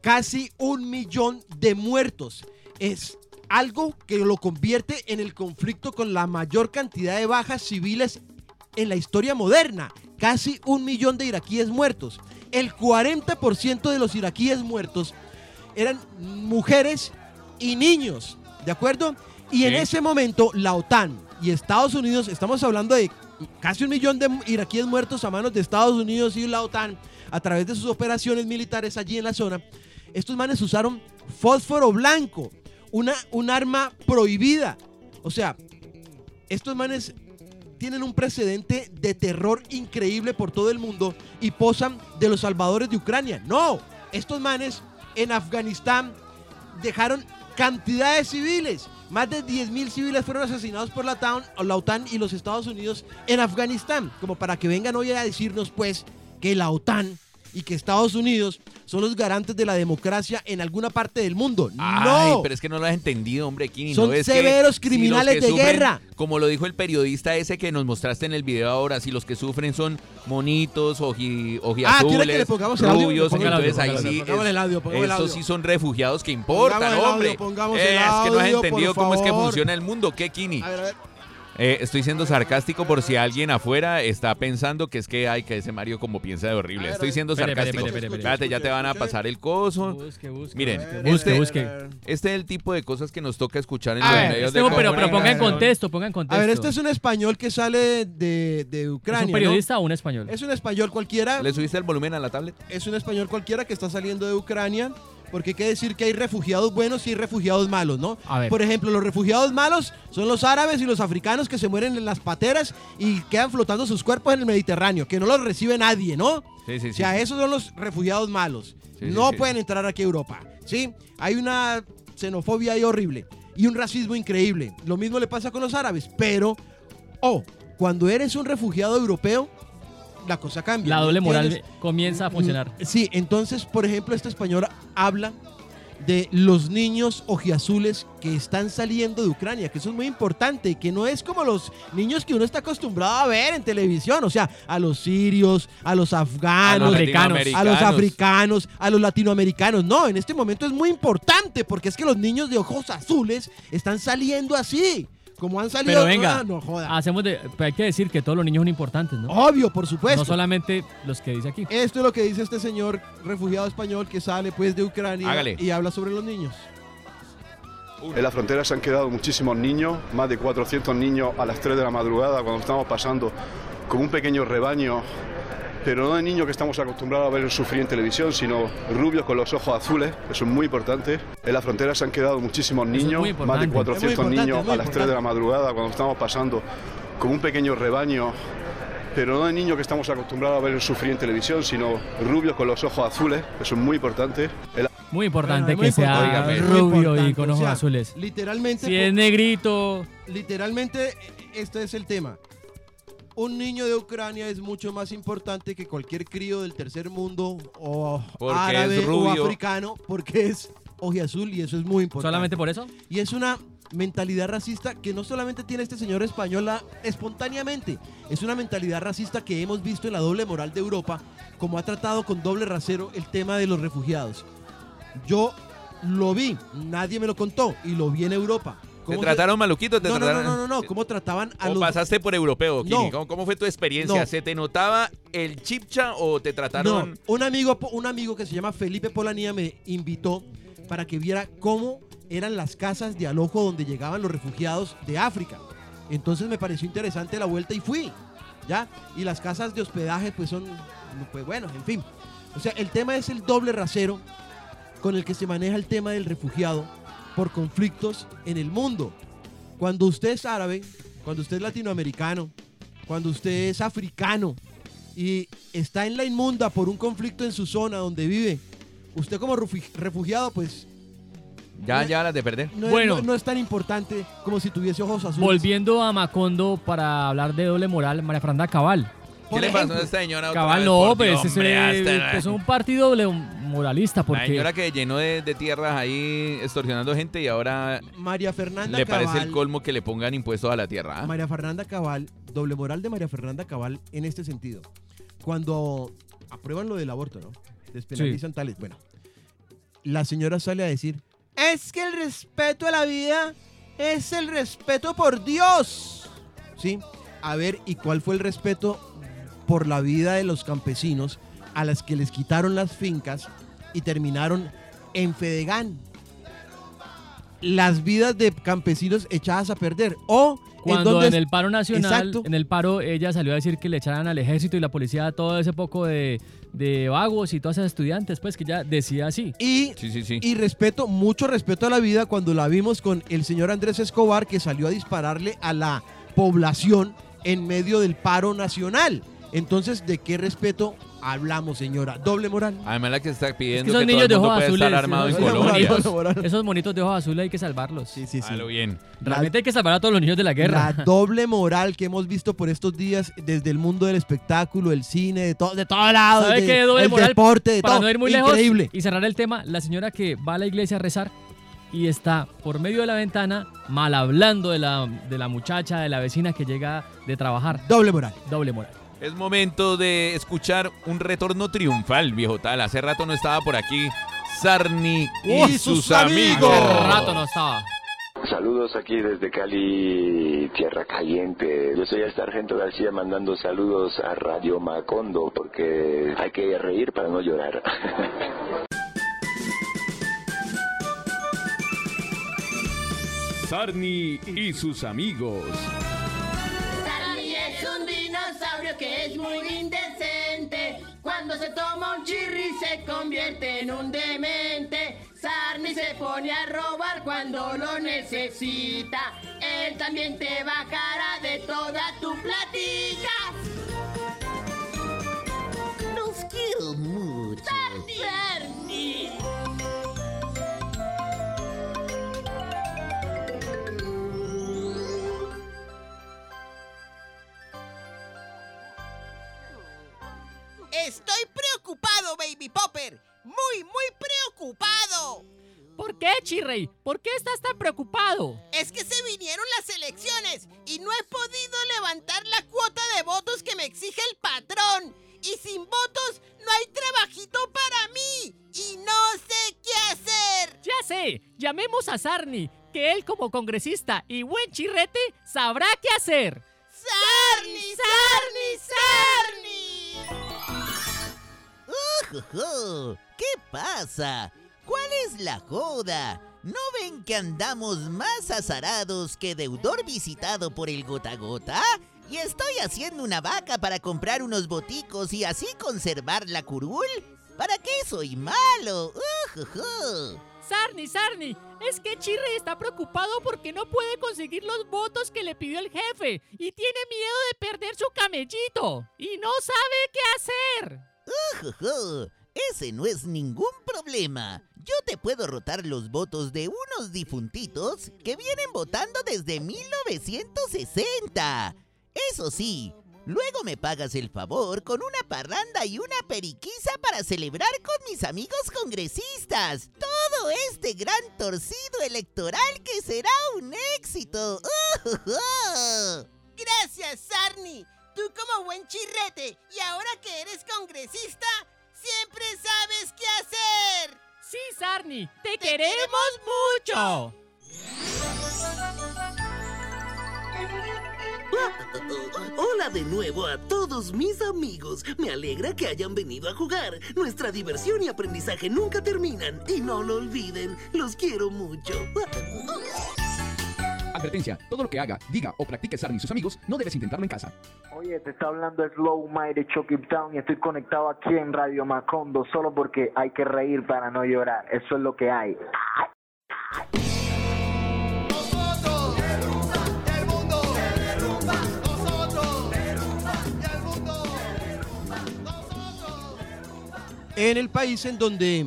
casi un millón de muertos. Es algo que lo convierte en el conflicto con la mayor cantidad de bajas civiles en la historia moderna. Casi un millón de iraquíes muertos. El 40% de los iraquíes muertos eran mujeres y niños, ¿de acuerdo? Y en ese momento la OTAN y Estados Unidos, estamos hablando de casi un millón de iraquíes muertos a manos de Estados Unidos y la OTAN a través de sus operaciones militares allí en la zona. Estos manes usaron fósforo blanco, una, un arma prohibida. O sea, estos manes tienen un precedente de terror increíble por todo el mundo y posan de los salvadores de Ucrania. No, estos manes en Afganistán dejaron cantidades civiles. Más de 10.000 civiles fueron asesinados por la OTAN y los Estados Unidos en Afganistán. Como para que vengan hoy a decirnos pues que la OTAN y que Estados Unidos son los garantes de la democracia en alguna parte del mundo. Ay, no. pero es que no lo has entendido, hombre, Kini. Son ¿no? Es que severos criminales de sufren, guerra. Como lo dijo el periodista ese que nos mostraste en el video ahora, si los que sufren son monitos, oji, Ah, ¿quiere que le ojiazules, pongamos el audio? el audio, entonces ahí sí, audio. Pongamos es- el audio, pongamos el estos audio. sí son refugiados que importan, Pongamos el audio, hombre. pongamos Eh, el es que no has audio, entendido cómo es que funciona el mundo, ¿qué, Kini? A ver, a ver. Eh, estoy siendo sarcástico por si alguien afuera está pensando que es que hay que ese Mario como piensa de horrible. A ver, a Estoy siendo sarcástico. Espérate, ya te van a pasar el coso. Busque, busque. Miren, busque, este- busque. Este es el tipo de cosas que nos toca escuchar en A los ver, medios Este, de pero, pero ponga en contexto, ponga en contexto. A ver, este es un español que sale de, de Ucrania. ¿Es un ¿no? periodista o un español? Es un español cualquiera. ¿Le subiste el volumen a la tablet? Es un español cualquiera que está saliendo de Ucrania. Porque hay que decir que hay refugiados buenos y hay refugiados malos, ¿no? A ver. Por ejemplo, los refugiados malos son los árabes y los africanos que se mueren en las pateras y quedan flotando sus cuerpos en el Mediterráneo, que no los recibe nadie, ¿no? Sí, sí, sí. O sea, esos son los refugiados malos. Sí, no sí. pueden entrar aquí a Europa. ¿Sí? Hay una xenofobia ahí horrible y un racismo increíble. Lo mismo le pasa con los árabes, pero, oh, cuando eres un refugiado europeo, la cosa cambia. La ¿me doble moral comienza a funcionar. Sí, entonces, por ejemplo, este español habla de los niños ojiazules que están saliendo de Ucrania, que eso es muy importante que no es como los niños que uno está acostumbrado a ver en televisión, o sea, a los sirios, a los afganos, a los africanos, a los latinoamericanos. No, en este momento es muy importante porque es que los niños de ojos azules están saliendo así, como han salido. Pero venga, no joda. hacemos de, hay que decir que todos los niños son importantes, ¿no? Obvio, por supuesto. No solamente los que dice aquí. Esto es lo que dice este señor refugiado español que sale pues de Ucrania Hágale. y habla sobre los niños. En la frontera se han quedado muchísimos niños, más de 400 niños a las 3 de la madrugada cuando estamos pasando como un pequeño rebaño, pero no de niños que estamos acostumbrados a ver sufrir en televisión, sino rubios con los ojos azules, eso es muy importante. En la frontera se han quedado muchísimos es niños, muy más de importante. 400 Es muy importante, niños es a las 3 de la madrugada cuando estamos pasando como un pequeño rebaño, pero no de niños que estamos acostumbrados a ver sufrir en televisión, sino rubios con los ojos azules, eso es muy importante. En la- Muy importante Bueno, es que muy sea importante, es rubio y con o ojos sea, azules. Literalmente, Si es negrito, literalmente este es el tema. Un niño de Ucrania es mucho más importante que cualquier crío del tercer mundo o Porque árabe o africano porque es ojiazul y eso es muy importante. solamente por eso. Y es una mentalidad racista que no solamente tiene este señor española espontáneamente, es una mentalidad racista que hemos visto en la doble moral de Europa, como ha tratado con doble rasero el tema de los refugiados. Yo lo vi, nadie me lo contó y lo vi en Europa. ¿Te ¿Cómo se- trataron maluquito? ¿Te No, no, no, trataron? no, no, no, cómo trataban a ¿O los... pasaste por europeo, Kini? No. ¿Cómo, cómo fue tu experiencia? No. ¿Se te notaba el chipcha o te No, trataron...? un amigo, un amigo que se llama Felipe Polanía me invitó para que viera cómo eran las casas de alojo donde llegaban los refugiados de África. Entonces me pareció interesante la vuelta y fui, ¿ya? Y las casas de hospedaje pues son, pues bueno, en fin. O sea, el tema es el doble rasero con el que se maneja el tema del refugiado por conflictos en el mundo. Cuando usted es árabe, cuando usted es latinoamericano, cuando usted es africano y está en la inmunda por un conflicto en su zona donde vive, usted como refugi- refugiado pues Ya, ya las de perder. no, es- Bueno. no- no es tan importante como si tuviese ojos azules. Volviendo a Macondo para hablar de doble moral, María Fernanda Cabal. ¿Qué le pasó a esta señora otra Cabal vez? no, Por pues Dios, es, hombre, eh, hasta- es un partido doble moralista La porque señora que llenó de, de tierras ahí extorsionando gente y ahora María Fernanda le Cabal, parece el colmo que le pongan impuestos a la tierra. ¿ah? María Fernanda Cabal, doble moral de María Fernanda Cabal en este sentido. Cuando aprueban lo del aborto, ¿no? Despenalizan tales. Bueno, la señora sale a decir, es que el respeto a la vida es el respeto por Dios. ¿Sí? A ver, ¿y cuál fue el respeto por la vida de los campesinos a las que les quitaron las fincas y terminaron en Fedegán? Las vidas de campesinos echadas a perder. O cuando donde en el paro nacional, Exacto. en el paro ella salió a decir que le echaran al ejército y la policía todo ese poco de, de vagos y todas esas estudiantes, pues que ella decía así. Y, Sí, sí, sí. y respeto, mucho respeto a la vida cuando la vimos con el señor Andrés Escobar que salió a dispararle a la población en medio del paro nacional. Entonces, ¿de qué respeto hablamos, señora? Doble moral. Además la que está pidiendo Esos que todo niños el de mundo puede azules. estar armado en Colombia. moral. esos monitos de ojos azules hay que salvarlos. Sí, sí, sí. Hágalo bien. Realmente hay que salvar a todos los niños de la La guerra. doble moral que hemos visto por estos días desde el mundo del espectáculo, el cine, de, todo de todos lados, ¿Sabe de- qué doble el moral? deporte, de Para todo. no ir muy Increíble. lejos y cerrar el tema, la señora que va a la iglesia a rezar y está por medio de la ventana mal hablando de la, de la muchacha, de la vecina que llega de trabajar. Doble moral. Doble moral. Es momento de escuchar un retorno triunfal, viejo tal. Hace rato no estaba por aquí Sarni y, ¡Y sus, sus amigos. amigos! Hace rato no estaba. Saludos aquí desde Cali, Tierra Caliente. Yo soy el Sargento García mandando saludos a Radio Macondo porque hay que reír para no llorar. Sarni y sus amigos. Que es muy indecente. Cuando se toma un chirri se convierte en un demente. Sarni se pone a robar cuando lo necesita. Él también te bajará de toda tu platica. Los quiero mucho. Sarni. Estoy preocupado, Baby Popper. Muy, muy preocupado. ¿Por qué, Chirrey? ¿Por qué estás tan preocupado? Es que se vinieron las elecciones y no he podido levantar la cuota de votos que me exige el patrón. Y sin votos no hay trabajito para mí. Y no sé qué hacer. Ya sé, llamemos a Sarni, que él como congresista y buen chirrete sabrá qué hacer. ¡Sarni, Sarni, Sarni! ¿Qué pasa? ¿Cuál es la joda? ¿No ven que andamos más azarados que deudor visitado por el gota gota? ¿Y estoy haciendo una vaca para comprar unos boticos y así conservar la curul? ¿Para qué soy malo? Ujujú. Sarni, Sarni, es que Chirrey está preocupado porque no puede conseguir los votos que le pidió el jefe y tiene miedo de perder su camellito y no sabe qué hacer. Ujujú. Ese no es ningún problema. Yo te puedo rotar los votos de unos difuntitos que vienen votando desde 1960. Eso sí, luego me pagas el favor con una parranda y una periquisa para celebrar con mis amigos congresistas. Todo este gran torcido electoral que será un éxito. Ujujú. Gracias, Sarni. Tú como buen chirrete y ahora que eres congresista, siempre sabes qué hacer. Sí, Sarni, te, queremos mucho. Hola de nuevo a todos mis amigos. Me alegra que hayan venido a jugar. Nuestra diversión y aprendizaje nunca terminan. Y no lo olviden. Los quiero mucho. Advertencia, todo lo que haga, diga o practique Sarni y sus amigos no debes intentarlo en casa. Oye, te está hablando Slow My de Chucky Town y estoy conectado aquí en Radio Macondo solo porque hay que reír para no llorar. Eso es lo que hay. En el país en donde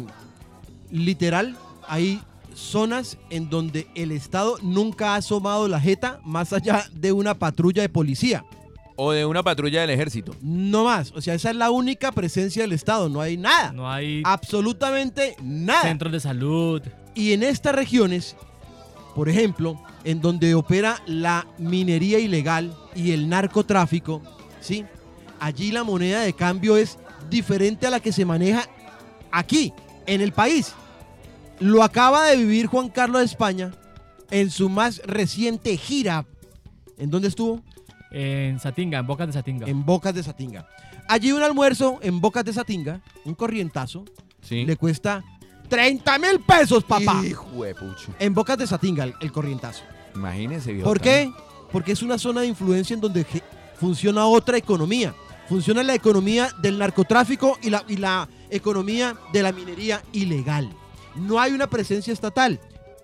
literal hay zonas en donde el Estado nunca ha asomado la jeta más allá de una patrulla de policía. O de una patrulla del ejército. No más. O sea, esa es la única presencia del Estado. No hay nada. No hay Absolutamente nada. centros de salud. Y en estas regiones, por ejemplo, en donde opera la minería ilegal y el narcotráfico, ¿sí? Allí la moneda de cambio es diferente a la que se maneja aquí, en el país. Lo acaba de vivir Juan Carlos de España en su más reciente gira. ¿En dónde estuvo? En Satinga, en Bocas de Satinga. En Bocas de Satinga. Allí un almuerzo en Bocas de Satinga, un corrientazo, Sí. le cuesta 30 mil pesos, papá. Hijo de pucho. En Bocas de Satinga, el, el corrientazo. Imagínese, viejo ¿Por qué? Porque es una zona de influencia en donde funciona otra economía. Funciona la economía del narcotráfico y la, y la economía de la minería ilegal. No hay una presencia estatal.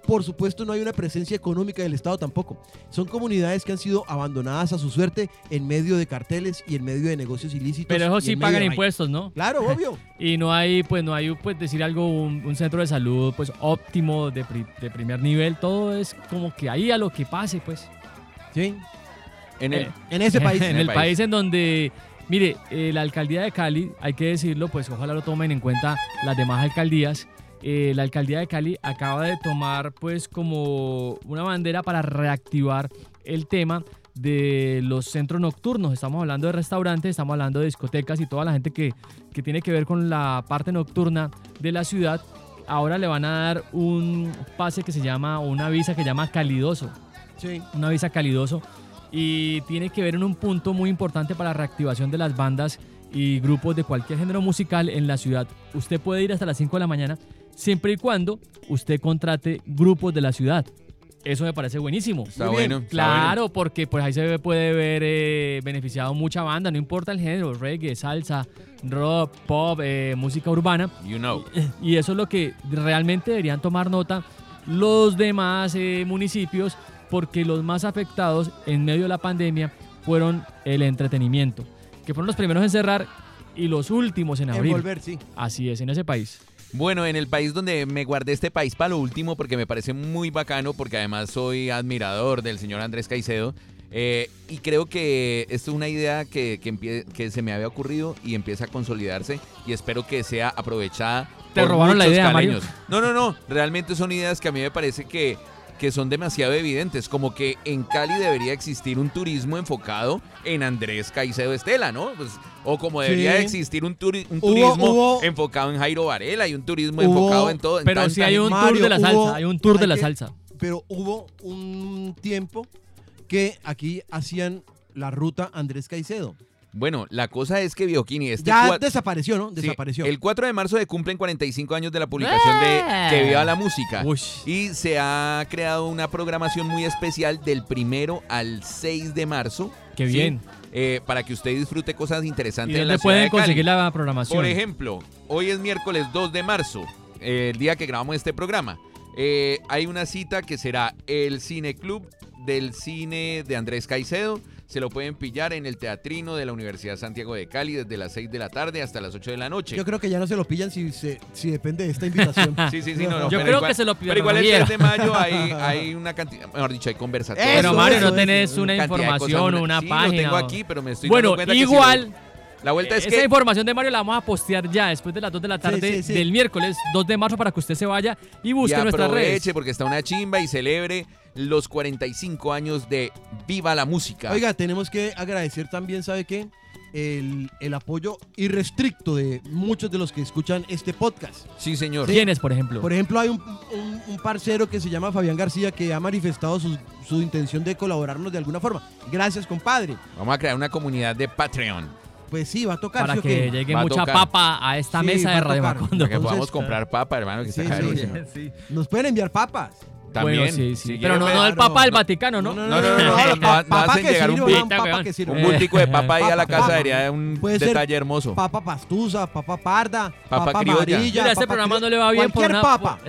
por supuesto no hay una presencia económica del Estado tampoco. Son comunidades que han sido abandonadas a su suerte en medio de carteles y en medio de negocios ilícitos. Pero eso y sí pagan impuestos, ¿no? Claro, (laughs) obvio. y no hay, pues no hay, pues decir algo, un, un centro de salud, pues óptimo, de, pri- de primer nivel. Todo es como que ahí a lo que pase, pues. Sí. En el- Eh, en ese (laughs) país. en el país en donde, mire, eh, la alcaldía de Cali, hay que decirlo, pues ojalá lo tomen en cuenta las demás alcaldías. Eh, la alcaldía de Cali acaba de tomar, pues, como una bandera para reactivar el tema de los centros nocturnos. Estamos hablando de restaurantes, estamos hablando de discotecas y toda la gente que, que tiene que ver con la parte nocturna de la ciudad. Ahora le van a dar un pase que se llama, o una visa que se llama calidoso Sí. una visa calidoso y tiene que ver en un punto muy importante para la reactivación de las bandas y grupos de cualquier género musical en la ciudad. Usted puede ir hasta las 5 de la mañana siempre y cuando usted contrate grupos de la ciudad. Eso me parece buenísimo. Está bueno, está Claro, porque pues ahí se puede ver eh, beneficiado mucha banda, no importa el género, reggae, salsa, rock, pop, eh, música urbana. You know. (laughs) Y eso es lo que realmente deberían tomar nota los demás eh, municipios, porque los más afectados en medio de la pandemia fueron el entretenimiento, que fueron los primeros en cerrar y los últimos en En abrir. volver, sí. Así es, en ese país. Bueno, en el país donde me guardé este país para lo último, porque me parece muy bacano, porque además soy admirador del señor Andrés Caicedo. eh, y creo que esto es una idea que, que, se me había ocurrido y empieza a consolidarse y espero que sea aprovechada. ¿Te por robaron la Mario? No, no, no. Realmente son ideas que a mí me parece que, que son demasiado evidentes. Como que en Cali debería existir un turismo enfocado en Andrés Caicedo Estela, ¿no? Pues, o como debería Sí. existir un, turi- un Hubo- turismo hubo- enfocado en Jairo Varela y un turismo Hubo- enfocado en todo. en Pero sí hay un tour de la salsa, hubo- hay un tour de la que- salsa. Pero hubo un tiempo que aquí hacían la ruta Andrés Caicedo. Bueno, la cosa es que Bioquini, este Ya cua- desapareció, ¿no? Sí, Desapareció. el 4 de marzo se cumplen 45 años de la publicación de ¡Eh! Que Viva la Música. Y se ha creado una programación muy especial del primero al 6 de marzo. Qué ¿sí? bien. Eh, para que usted disfrute cosas ¿Y interesantes en dónde la ciudad pueden de Cali. conseguir la programación? Por ejemplo, hoy es miércoles 2 de marzo, eh, el día que grabamos este programa. Eh, hay una cita que será el Cine Club del cine de Andrés Caicedo. Se lo pueden pillar en el Teatrino de la Universidad Santiago de Cali desde las 6 de la tarde hasta las 8 de la noche. Yo creo que ya no se lo pillan si, se- si depende de esta invitación. (laughs) Sí, sí, sí, no, no, Yo creo igual- que se lo pidieron Pero igual el Javier. 3 de mayo hay, (laughs) hay una cantidad, mejor dicho, hay conversatorios. Pero Mario, no tenés una información o una sí, página. lo tengo o- aquí, pero me estoy Bueno, dando cuenta que si igual. lo- la vuelta es Esa que información de Mario la vamos a postear ya después de las 2 de la tarde sí, sí. del miércoles 2 de marzo para que usted se vaya y y busque nuestras redes. aproveche porque está una chimba y celebre los 45 años de Viva la Música. Oiga, tenemos que agradecer también, ¿sabe qué? El, el apoyo irrestricto de muchos de los que escuchan este podcast. Sí, señor. ¿Quiénes, por ejemplo? Por ejemplo, hay un, un- un parcero que se llama Fabián García que ha manifestado su, su intención de colaborarnos de alguna forma. Gracias, compadre. Vamos a crear una comunidad de Patreon Pues sí, va a tocar. para ¿sí o que qué? llegue Va mucha papa a esta Sí, mesa de Radio. Macondo. para que podamos comprar papa, hermano, que Sí, está. Nos pueden enviar papas. También. Bueno, sí, sí. si Pero no, quieren no el papa del Vaticano, ¿no? No, no, no, no, no, no, Papa hacen que llegar un, papa que sirva. un bultico de papa ahí a la casa, sería un Puede ser detalle hermoso. Papa pastusa, papa parda, Papa papa, criolla. Mira, a este programa no le va bien por papa.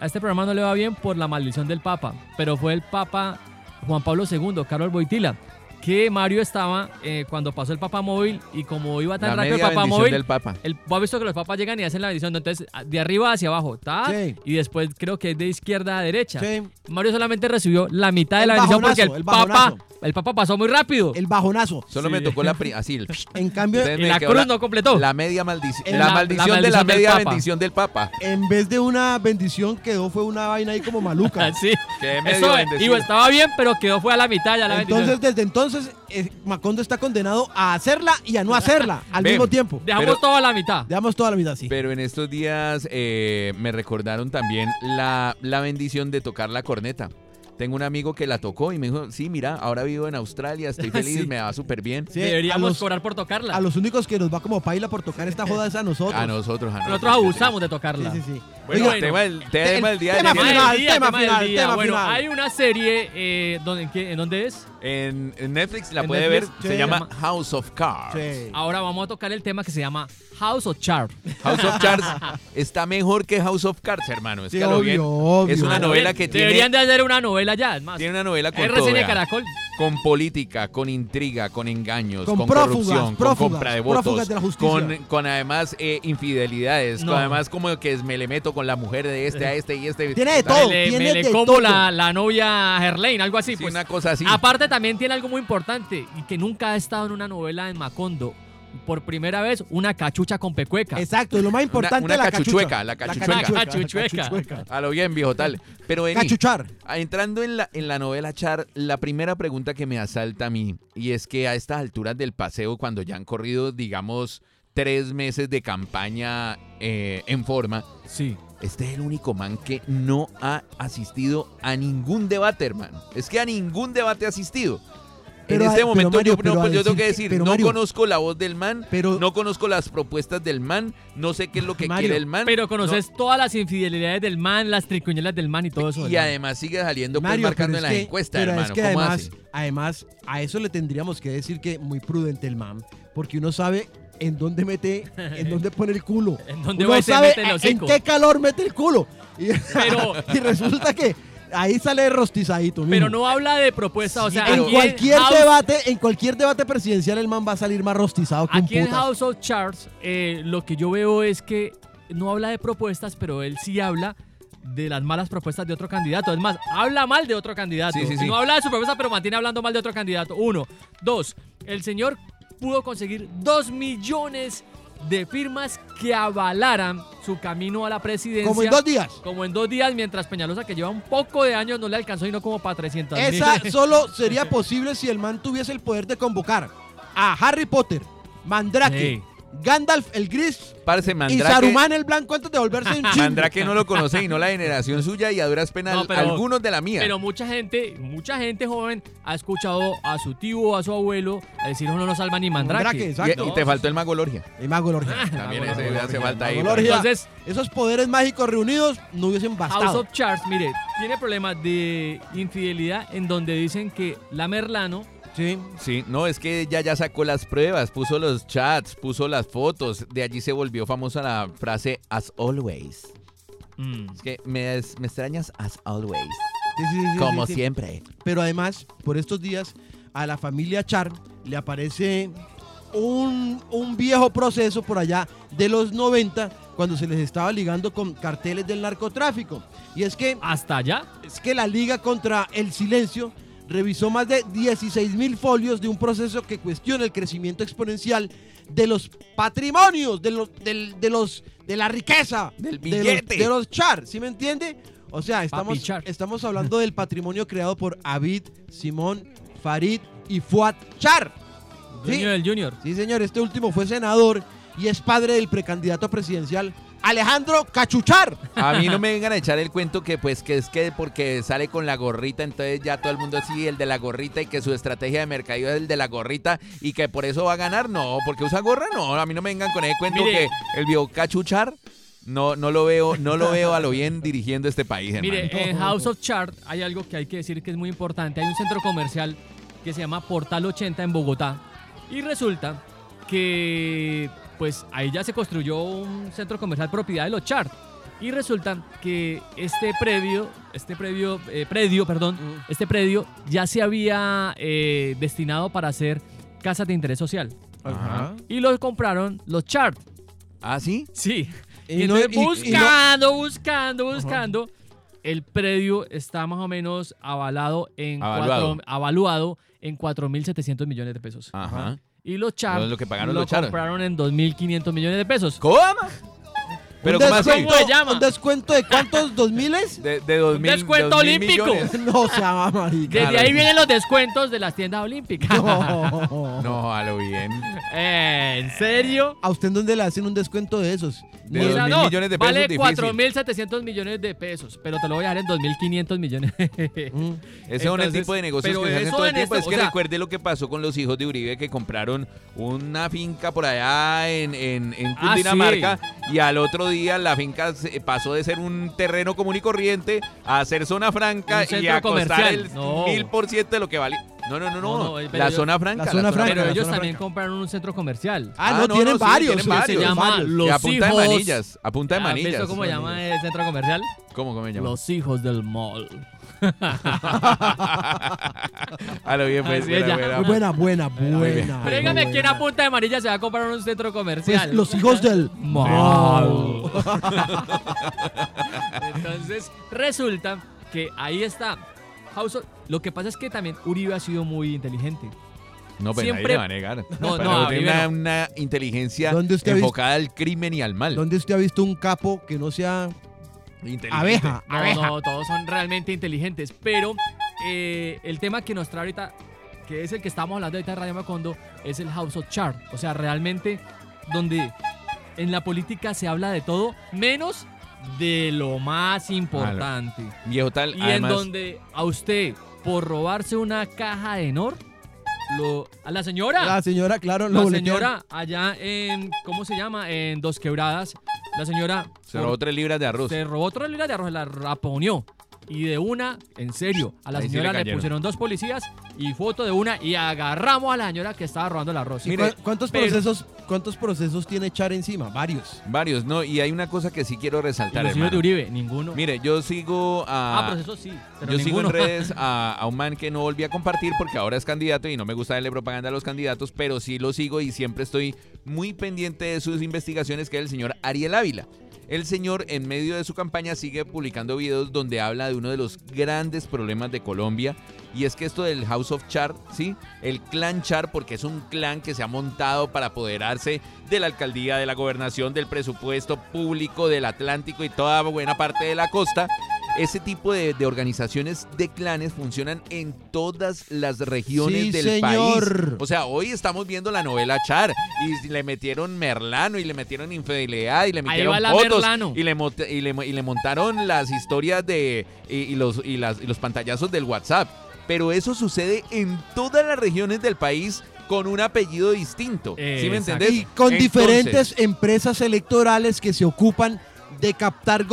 a este programa no le va bien por la maldición del Papa, pero fue el Papa Juan Pablo II, Carlos Boitila, que Mario estaba eh, cuando pasó el Papa móvil y como iba tan La rápido el media Papa bendición móvil, del Papa. el, ¿vos has visto que los papas llegan y hacen la bendición, entonces de arriba hacia abajo, ¿tá? Sí. Y después creo que es de izquierda a derecha. Sí. Mario solamente recibió la mitad de El la bendición porque el, el Papa, el Papa pasó muy rápido. El bajonazo. Solo Sí. me tocó la así el En cambio, Y la cruz no completó. La media maldición. La, la- maldición la de la maldición del media Papa. bendición del Papa. en vez de una bendición quedó fue una vaina ahí como maluca. (laughs) sí. Eso, digo, estaba bien, pero quedó fue a la mitad ya la bendición. Entonces, desde entonces, eh, Macondo está condenado a hacerla y a no hacerla al Ven. mismo tiempo. Dejamos pero- todo a la mitad. Dejamos toda la vida así. Pero en estos días eh, me recordaron también la, la bendición de tocar la corneta. Tengo un amigo que la tocó y me dijo, sí, mira, ahora vivo en Australia, estoy (laughs) feliz, Sí. me va súper bien. Sí, Deberíamos los- cobrar por tocarla. A los únicos que nos va como paila por tocar esta joda es a nosotros. A nosotros, a nosotros. Nosotros abusamos de tocarla. Sí, sí, sí. Bueno, Oiga, tema del, tema del día de tema final, del día, tema final, tema bueno, final. hay una serie, eh, ¿dónde, en, qué- en dónde es? En, en Netflix la En puede Netflix, ver, sí. se llama House of Cards. Ahora vamos a tocar el tema que se llama House of Charm. House of Cards (laughs) está mejor que House of Cards, hermano. Es Sí, que lo bien, obvio. es una Bueno, novela que tiene... Deberían de hacer una novela ya, es más. Tiene una novela con todo, reseña vea. Caracol. Con política, con intriga, con engaños, Con con, prófugas, corrupción, prófugas, con compra de votos, prófugas de la justicia. con, con además eh, infidelidades, No. con además como que me le meto con la mujer de este a este y este. Tiene de todo, Me le, tiene me le de como todo. la, la novia Herlane, algo así. Sí, pues. una cosa así. Aparte también tiene algo muy importante y que nunca ha estado en una novela en Macondo. Por primera vez, una cachucha con pecueca. Exacto, y lo más importante una la cachuchueca, cachucha. la cachuchueca. La cachuchueca. A lo bien, viejo, tal. Pero vení, Cachuchar. entrando en la, en la novela Char, la primera pregunta que me asalta a mí, y es que a estas alturas del paseo, cuando ya han corrido, digamos, tres meses de campaña eh, en forma, sí. este es el único man que no ha asistido a ningún debate, hermano. Es que a ningún debate ha asistido. Pero en este pero momento Mario, yo, no, pero pues yo tengo que decir pero no Mario, conozco la voz del man, no conozco las propuestas del man, no sé qué es lo que Mario, quiere el man. Pero conoces todas las infidelidades del man, las tricuñelas del man y todo eso. Y además sigue saliendo pues, Mario, marcando pero en las que- encuestas, pero hermano. es que ¿Cómo además, hace? además, a eso le tendríamos que decir que muy prudente el man, porque uno sabe en dónde mete, en dónde (laughs) pone el culo. En dónde uno sabe mete el en qué calor mete el culo. Y, Pero- (laughs) y resulta que ahí sale rostizadito. Pero mijo. no habla de propuesta, o sea, en aquí cualquier House- debate, en cualquier debate presidencial el man va a salir más rostizado que un Aquí en. House of Charts, eh, lo que yo veo es que no habla de propuestas, pero él sí habla de las malas propuestas de otro candidato. Es más, habla mal de otro candidato. Sí, sí, sí. No habla de su propuesta, pero mantiene hablando mal de otro candidato. Uno. Dos. El señor pudo conseguir dos millones de firmas que avalaran su camino a la presidencia. Como en dos días. Como en dos días, mientras Peñalosa, que lleva un poco de años, no le alcanzó y no como para 300 mil. Esa (laughs) solo sería posible si el man tuviese el poder de convocar a Harry Potter, Mandrake, Gandalf el gris Parce, y Mandrake, Saruman el blanco antes de volverse un (laughs) chingo. Mandrake no lo conoce y no la generación suya y a duras penas No, pero- algunos de la mía. Pero mucha gente, mucha gente joven ha escuchado a su tío o a su abuelo a decir uno no salva ni mandrake. y, y te faltó el mago Lorgia. El mago Lorgia. También ese le hace falta ahí. Entonces- esos poderes mágicos reunidos no hubiesen House bastado. of Charts, mire, tiene problemas de infidelidad en donde dicen que la Merlano Sí. Sí, no, es que ella ya sacó las pruebas, puso los chats, puso las fotos. De allí se volvió famosa la frase as always. Mm. Es que me, es- me extrañas as always. Sí, sí, sí, sí, Como sí. siempre. Pero además, por estos días, a la familia Char le aparece un, un viejo proceso por allá de los 90 cuando se les estaba ligando con carteles del narcotráfico. Y es que... ¿Hasta allá? Es que la Liga contra el Silencio revisó más de 16 mil folios de un proceso que cuestiona el crecimiento exponencial de los patrimonios, de los, de los, de la riqueza, Del de los- billete. de los, char, ¿sí me entiende? O sea, estamos, estamos hablando (laughs) del patrimonio creado por Abid, Simón, Farid y Fuad Char. dueño del Junior. Sí, señor, este último fue senador y es padre del precandidato presidencial Alejandro Cachuchar. A mí no me vengan a echar el cuento que pues que es que porque sale con la gorrita, entonces ya todo el mundo así el de la gorrita y que su estrategia de mercadeo es el de la gorrita y que por eso va a ganar. No, porque usa gorra, no. A mí no me vengan con ese cuento Mire. que el viejo cachuchar no, no lo veo, no lo veo a lo bien dirigiendo este país, hermano. Mire, en House of Chart hay algo que hay que decir que es muy importante. Hay un centro comercial que se llama Portal 80 en Bogotá. Y resulta que pues ahí ya se construyó un centro comercial propiedad de los Chart. Y resulta que este predio, este predio, eh, predio, perdón, este predio ya se había eh, destinado para hacer casas de interés social. Ajá. Y lo compraron los Chart. ¿Ah, sí? Sí. Y Y no- entonces y- y no- buscando, buscando, buscando, el predio está más o menos avalado en Avaluado. cuatro- avaluado en 4.700 millones de pesos. Ajá. Y los Char Lo- que pagaron lo los compraron en 2.500 millones de pesos. ¿Cómo? Pero ¿Un descuento, ¿Cómo se llama? ¿Un descuento de cuántos? ¿Dos miles? De, de dos mil, descuento dos olímpico. No, se llama marica. Desde ahí vienen los descuentos de las tiendas olímpicas. No. No, a lo bien. Eh, ¿En serio? ¿A usted en dónde le hacen un descuento de esos? De dos mil no, millones de pesos, vale difícil. 4.700 millones de pesos, pero te lo voy a dar en 2.500 millones. Mm. (laughs) Ese son el Entonces, tipo de negocios pero que se hacen eso todo el tiempo. esto, es que sea- recuerde lo que pasó con los hijos de Uribe que compraron una finca por allá en, en, en Ah, y al otro día la finca se- pasó de ser un terreno común y corriente a ser zona franca y a costar el No. mil por ciento de lo que vale. No, no, no, no. No, no, la yo- zona franca. la zona franca, Pero ellos también franca. compraron un centro comercial. Ah, no, tienen sí, varios. tienen sí, varios. se llama varios. Los y a punta Hijos. de manillas. A punta de ¿Has manillas. visto cómo se llama el centro comercial? ¿Cómo, cómo se llama? Los hijos del mall. (laughs) a lo bien, pues. Buena, buena. Buena, buena, quién a punta de manilla se va a comprar un centro comercial. Pues los hijos del Mall. (laughs) Entonces, resulta que ahí está. House of- Lo que pasa es que también Uribe ha sido muy inteligente. No, pero Siempre- nadie le va a negar. No, Pero no, tiene una, no. una inteligencia ¿Dónde usted ha visto- enfocada al crimen y al mal. ¿Dónde usted ha visto un capo que no sea. Abeja? No, abeja. no, todos son realmente inteligentes. Pero eh, el tema que nos trae ahorita, que es el que estamos hablando ahorita en Radio Macondo, es el House of Chart. O sea, realmente donde en la política se habla de todo, menos de lo más importante. Viejo tal, Y además, en donde a usted, por robarse una caja de Nor, lo, a la señora. La señora, claro, lo La señora allá en, ¿cómo se llama? En Dos Quebradas, la señora se robó tres libras de arroz. se robó otra libra de arroz, la raponió. Y de una, en serio, a la Ahí sí señora le le, cayeron. pusieron dos policías y foto de una y agarramos a la señora que estaba robando el arroz. ¿Y Mire, cu- ¿Cuántos, pero- procesos, ¿Cuántos procesos tiene echar encima? Varios. Varios, ¿no? Y hay una cosa que sí quiero Y resaltar, los hijos de hermano. Uribe, ninguno. Mire, yo sigo a... ah, procesos sí, pero yo sigo en redes a, (laughs) a un man que no volví a compartir porque ahora es candidato y no me gusta darle propaganda a los candidatos, pero sí lo sigo y siempre estoy muy pendiente de sus investigaciones, que es el señor Ariel Ávila. El señor en medio de su campaña sigue publicando videos donde habla de uno de los grandes problemas de Colombia y es que esto del House of Char, ¿sí? El clan Char, porque es un clan que se ha montado para apoderarse de la alcaldía, de la gobernación, del presupuesto público, del Atlántico y toda buena parte de la costa. Ese tipo de, de organizaciones de clanes funcionan en todas las regiones Sí, del señor. país. O sea, hoy estamos viendo la novela Char y le metieron Merlano y le metieron infidelidad y le metieron fotos y le, y, le, y le montaron las historias de y, y los, y, las, y los pantallazos del WhatsApp. Pero eso sucede en todas las regiones del país con un apellido distinto. ¿Sí me entendés? Y con Entonces, diferentes empresas electorales que se ocupan de captar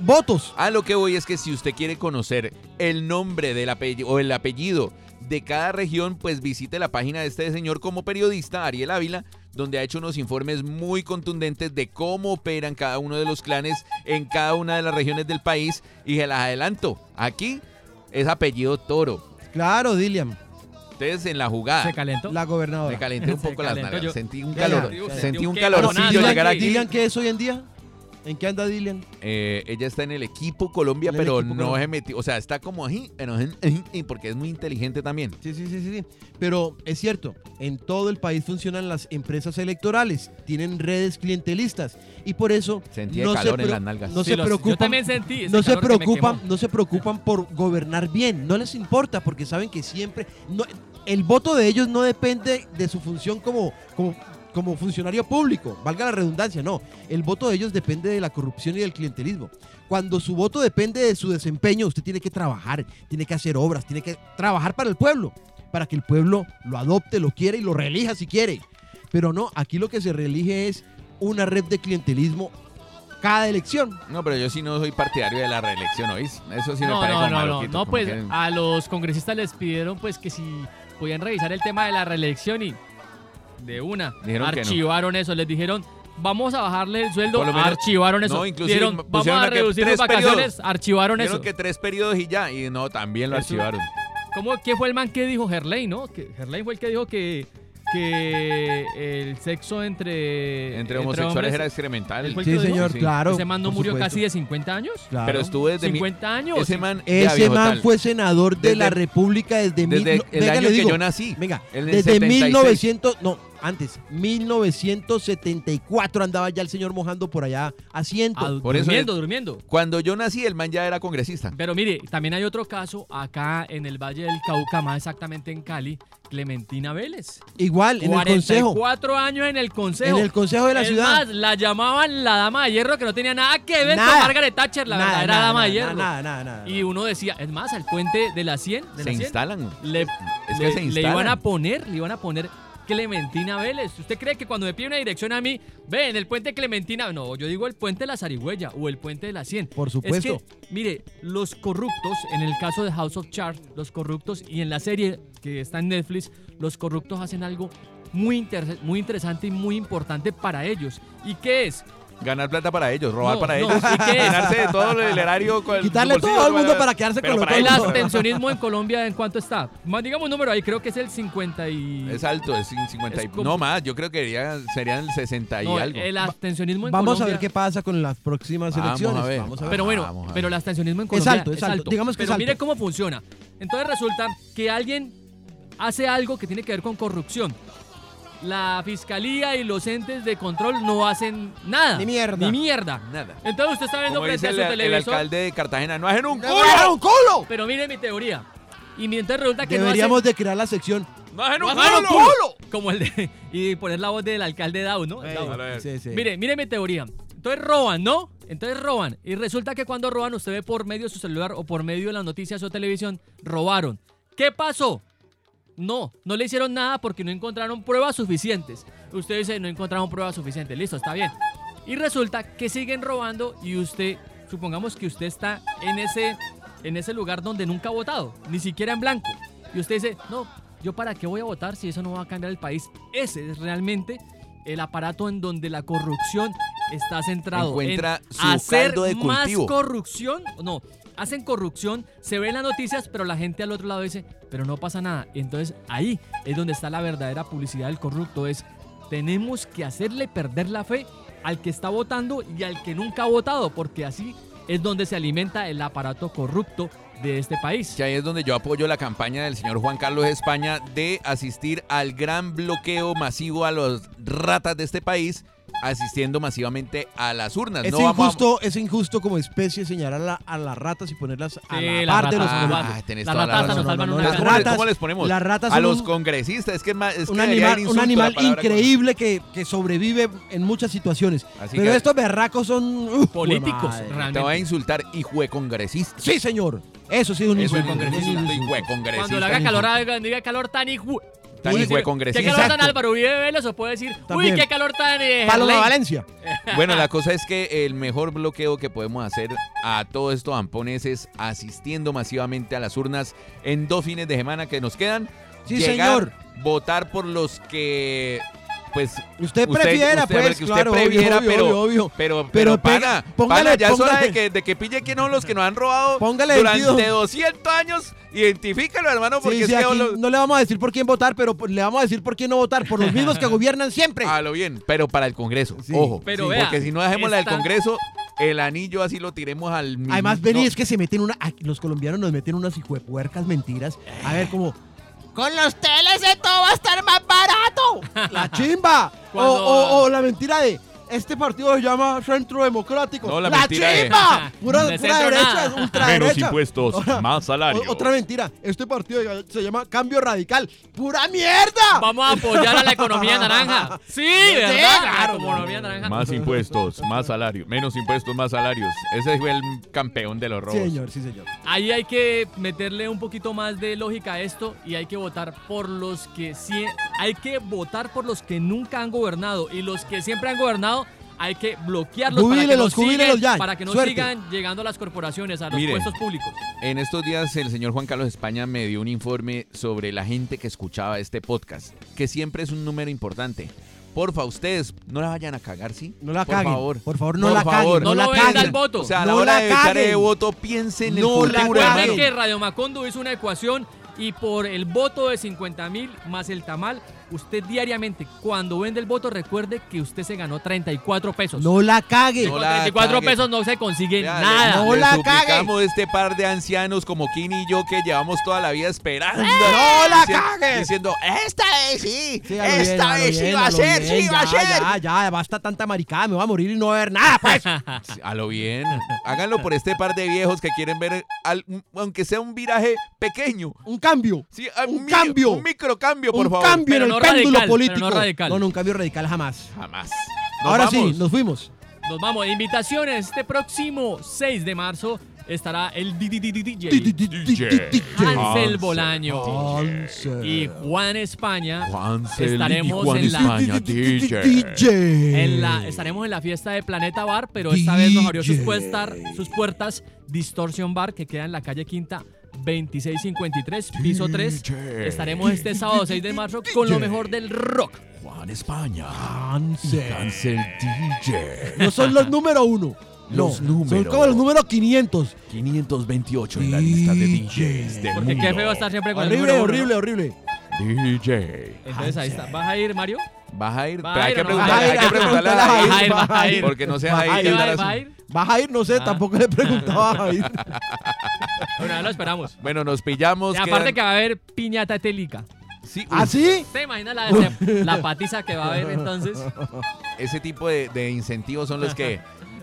votos. A lo que voy es que si usted quiere conocer el nombre del apellido o el apellido de cada región, pues visite la página de este señor como periodista, Ariel Ávila, donde ha hecho unos informes muy contundentes de cómo operan cada uno de los clanes en cada una de las regiones del país. Y se las adelanto, aquí es apellido Toro. Claro, Dilian, Ustedes en la jugada. ¿Se calentó? la gobernadora. Me calenté un (laughs) poco las nalgas. Sentí un calor. Sentí un aquí. Dilian, ¿qué es hoy en día? ¿En qué anda Dilian? Eh, ella está en el equipo Colombia, pero equipo no Colombia. se metió. O sea, está como ahí, porque es muy inteligente también. Sí, sí, sí, sí, sí. Pero es cierto, en todo el país funcionan las empresas electorales, tienen redes clientelistas y por eso Sentía no, calor se, en las nalgas. no Sí, se los- yo preocupan. también sentí ese no se calor que me preocupan, quemó. no se preocupan por gobernar bien, no les importa porque saben que siempre no- el voto de ellos no depende de su función como como como funcionario público, valga la redundancia, no, el voto de ellos depende de la corrupción y del clientelismo. Cuando su voto depende de su desempeño, usted tiene que trabajar, tiene que hacer obras, tiene que trabajar para el pueblo, para que el pueblo lo adopte, lo quiera y lo reelija si quiere. Pero no, aquí lo que se reelige es una red de clientelismo cada elección. No, pero yo sí no soy partidario de la reelección, ¿oís? Eso sí me no, parece no, no, no, no, pues que- a los congresistas les pidieron pues que si podían revisar el tema de la reelección y de una Dijeron que no. archivaron eso, les dijeron vamos a bajarle el sueldo, Por lo menos- archivaron eso, no, inclusive Dijeron, vamos a reducir las tres vacaciones, periodos. archivaron Dijeron eso. que tres periodos y ya, y no, también lo Eso- archivaron. ¿Cómo, ¿Qué fue el man que dijo Gerley, no? Que Gerley fue el que dijo que, que el sexo entre Entre homosexuales hombres- era excremental. ¿Él fue el Sí, señor, claro. Ese man no murió supuesto. casi de 50 años. Claro. Pero estuvo desde mi- 50 años. Ese man, Ese man fue senador de Desde- la República desde, desde mil, el venga, año le que digo, yo nací, Venga, en el desde 76. 1900, no, antes, 1974 andaba ya el señor mojando por allá asiento. Ah, Por eso durmiendo, es- durmiendo. Cuando yo nací, el man ya era congresista. Pero mire, también hay otro caso acá en el Valle del Cauca, más exactamente en Cali, Clementina Vélez. Igual, en el consejo. 44 años en el consejo. En el consejo de la Es ciudad. más, la llamaban la dama de hierro que no tenía nada que ver Nada. con Margaret Thatcher, la Nada, verdadera nada, dama de hierro. nada, nada, nada. Y uno decía, es más, al puente de la 100, de Se la 100, instalan. le, Es que le- se le instalan. iban a poner, le iban a poner Clementina Vélez. ¿Usted cree que cuando me pide una dirección a mí, ve en el puente Clementina? No, yo digo el puente de la Zarigüeya o el puente de la 100. Por supuesto. Es que, mire, los corruptos, en el caso de House of Cards, los corruptos, y en la serie que está en Netflix, los corruptos hacen algo muy, inter- muy interesante y muy importante para ellos. ¿Y qué es? Ganar plata para ellos, robar No, para no, ellos. ¿y qué es? Llenarse de todo el erario. Con el Quitarle bolsillo, todo al mundo para quedarse pero con lo para El abstencionismo en Colombia, ¿en cuánto está? Más digamos un número ahí, creo que es el 50 y... Es alto, es 50 y... Es como- No más, yo creo que sería- serían el 60 y No, algo. el abstencionismo en Vamos a Colombia... ver qué pasa con las próximas Vamos elecciones. a ver. Vamos a ver. Pero bueno, Vamos a ver. pero el abstencionismo en Es Colombia alto, es alto. Digamos que es pero alto. mire cómo funciona. Entonces resulta que alguien hace algo que tiene que ver con corrupción. La fiscalía y los entes de control no hacen nada. Ni mierda. Ni mierda. Nada. Entonces usted está viendo Como frente dice a el, su el televisor. alcalde de Cartagena, no hacen un ¡No culo. hagan un culo! Pero mire mi teoría. Y mientras resulta que Deberíamos no de crear la sección. No hacen un hacen, no hacen un culo. Como el de. (laughs) Y poner la voz del alcalde Dow, ¿no? Ey, Dow. sí, sí. Mire, mire mi teoría. Entonces roban, ¿no? Entonces roban. Y resulta que cuando roban, usted ve por medio de su celular o por medio de las noticias o televisión, robaron. ¿Qué pasó? No, no le hicieron nada porque no encontraron pruebas suficientes. Usted dice, no encontraron pruebas suficientes. Listo, está bien. Y resulta que siguen robando y usted, supongamos que usted está en ese, en ese lugar donde nunca ha votado, ni siquiera en blanco. Y usted dice, no, ¿yo para qué voy a votar si eso no va a cambiar el país? Ese es realmente el aparato en donde la corrupción está centrado Encuentra en su hacer caldo de más cultivo. corrupción. No, hacen corrupción, se ven las noticias, pero la gente al otro lado dice, pero no pasa nada. Entonces ahí es donde está la verdadera publicidad del corrupto. Es, tenemos que hacerle perder la fe al que está votando y al que nunca ha votado, porque así es donde se alimenta el aparato corrupto de este país. Que ahí es donde yo apoyo la campaña del señor Juan Carlos España de asistir al gran bloqueo masivo a los ratas de este país, asistiendo masivamente a las urnas. Es no vamos a- injusto, es injusto como especie señalar a, la- a las ratas y ponerlas a Sí, la la par de los rata-. Ah, tenés Las toda la ratas razón. nos salvan no, una las ¿Cómo, ratas- cómo les ponemos? las ratas a los un- congresistas. Es que, es más- es que un debería animal, un animal increíble que, que sobrevive en muchas situaciones. Así Pero que- estos berracos son uf, Políticos, madre. Te voy a insultar, hijo de congresista. Sí, señor. Eso sí es un hijo de congresista. Cuando le haga calor, diga calor tan hijo. Tan hijo de congresista. ¿Qué calor tan Exacto. Álvaro Uribe Vélez? O puede decir, También. uy, qué calor tan. Eh, Paloma Harley". Valencia. (laughs) Bueno, la cosa es que el mejor bloqueo que podemos hacer a todos estos ampones es asistiendo masivamente a las urnas en dos fines de semana que nos quedan. Sí, Llegar, señor. Votar por los que, pues... Usted prefiera, usted- pues, claro, usted obvio, prefiera, obvio, pero, obvio, obvio. pero, pero, Pero pana, póngale- pana, ya es hora póngale- de que, de que pille quiénes son los que nos han robado Póngale el durante dedo. 200 años. Identifícalo, hermano, porque Sí, es sí, que aquí lo- no le vamos a decir por quién votar, pero le vamos a decir por quién no votar. Por los mismos que (laughs) gobiernan siempre. A lo bien, pero para el Congreso, Sí, ojo. pero Sí, vea, porque si no dejemos la del esta- Congreso, el anillo así lo tiremos al mismo. Además, vení, no, es que se meten una. Los colombianos nos meten unas hijuepuercas mentiras. A ver, como. Con los TLC todo va a estar más barato. ¡La chimba! O, o- o la mentira de. Este partido se llama Centro Democrático. No, la ¡La mentira de- chimba! Pura, (laughs) De pura derecha. Menos impuestos, más salario. o- Otra mentira. Este partido se llama Cambio Radical. ¡Pura mierda! Vamos a apoyar a la economía (laughs) naranja. Sí, ¿verdad? claro. La economía naranja. Más impuestos, más salario. Menos impuestos, más salarios. Ese fue el campeón de los robos. Sí, señor, sí, señor. Ahí hay que meterle un poquito más de lógica a esto y hay que votar por los que sí, hay que votar por los que nunca han gobernado y los que siempre han gobernado hay que bloquearlos para que no, sigan- ya, para que no sigan llegando a las corporaciones, a los Mire. puestos públicos. En estos días el señor Juan Carlos España me dio un informe sobre la gente que escuchaba este podcast, que siempre es un número importante. Porfa, ustedes no la vayan a cagar, ¿sí? No la Por caguen. favor. Por favor, no Por la favor. caguen. No la lo venda caguen. el voto. O sea, a No la hora la de echar caguen. de voto, piensen en el No la futuro, caguen. Recuerden que Radio Macondo hizo una ecuación y por el voto de 50 mil más el tamal usted diariamente, cuando vende el voto, recuerde que usted se ganó 34 pesos. No la cague. No Con la 34 cague. pesos no se consigue nada. No le la a este par de ancianos como Kini y yo que llevamos toda la vida esperando. ¡No la Dici- cague! Diciendo, Esta vez sí. Esta vez sí va a ser, bien, sí va a ser. Ya, ya, basta tanta maricada, me voy a morir y no voy a ver nada, pues. (laughs) a lo bien. Háganlo por este par de viejos que quieren ver, al- aunque sea un viraje pequeño. Un cambio. Sí, Un mi- cambio. Un microcambio, por un favor. cambio Pero en el no péndulo radical, político. no radical. No, no, un cambio radical jamás. Jamás. Nos Ahora vamos. sí, nos fuimos. Nos vamos. Invitaciones. Este próximo 6 de marzo estará el DJ. Hansel Bolaño. Hansel. Y Juan España. Y estaremos Juan en la, España, DJ. DJ. en la- estaremos en la fiesta de Planeta Bar, pero esta vez nos abrió sus, DJ. puestas, sus puertas Distortion Bar, que queda en la calle Quinta 2653, piso 3. DJ. Estaremos este sábado 6 de marzo con lo mejor del rock. Juan España. Hansel. Hansel DJ. No son los número uno. No, Los Son números. como los números 500. 528 en la lista de DJs del Porque mundo. qué feo estar siempre con el Horrible, número uno, horrible, ¿no? horrible. DJ. Entonces ahí está. ¿Vas a ir, Mario? ¿Vas a ir? ¿Va Pero a hay ir que no? preguntarle, hay que preguntarle a Vas a ir, Jair. vas a ir. (laughs) Porque no sea Vas a Jair ir. que ¿Va, andar va a ir? ¿Vas a ir? No sé, Ah. tampoco le preguntaba a ir. (laughs) Bueno, ya lo esperamos. Bueno, nos pillamos. Y aparte quedan- que va a haber piñata etélica. Sí, ¿Ah, sí? ¿Te imaginas la, la patiza que va a haber entonces? (laughs) Ese tipo de, de incentivos son los que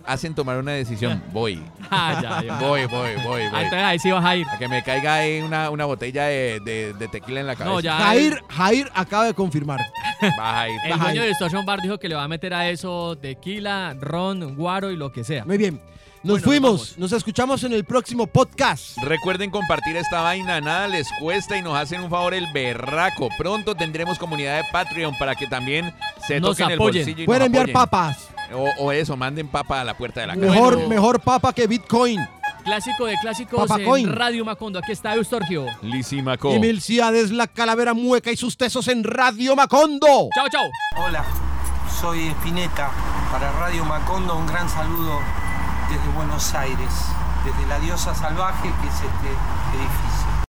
hacen tomar una decisión. Voy. (laughs) Ah, ya, ya. Voy, voy, voy, Ah, voy. entonces ahí sí vas a ir. A que me caiga ahí una, una botella de, de- de tequila en la cabeza. No, ya. Jair, Jair acaba de confirmar. Vas a ir. El dueño de Distortion Bar dijo que le va a meter a eso tequila, ron, guaro y lo que sea. Muy bien. Nos Bueno, fuimos. vamos. Nos escuchamos en el próximo podcast. Recuerden compartir esta vaina, nada les cuesta y nos hacen un favor el berraco. Pronto tendremos comunidad de Patreon para que también se Nos toquen el apoyen. bolsillo y Pueden nos enviar apoyen. papas. O, o eso, manden papa a la puerta de la casa. Mejor, Bueno. mejor papa que Bitcoin. Clásico de clásicos Papacoin. en Radio Macondo. Aquí está Eustorgio. Lisimaco. Y Milciades, la calavera mueca y sus tesos en Radio Macondo. Chao, chao. Hola, soy Espineta. Para Radio Macondo un gran saludo desde Buenos Aires, desde la diosa salvaje que es este edificio.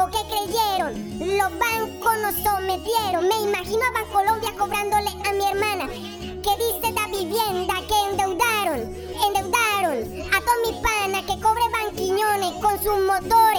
O que creyeron. Los bancos nos sometieron. Me imagino a Bancolombia cobrándole a mi hermana. Que dice la vivienda que endeudaron, endeudaron a todos mis panas que cobre banquiñones con sus motores,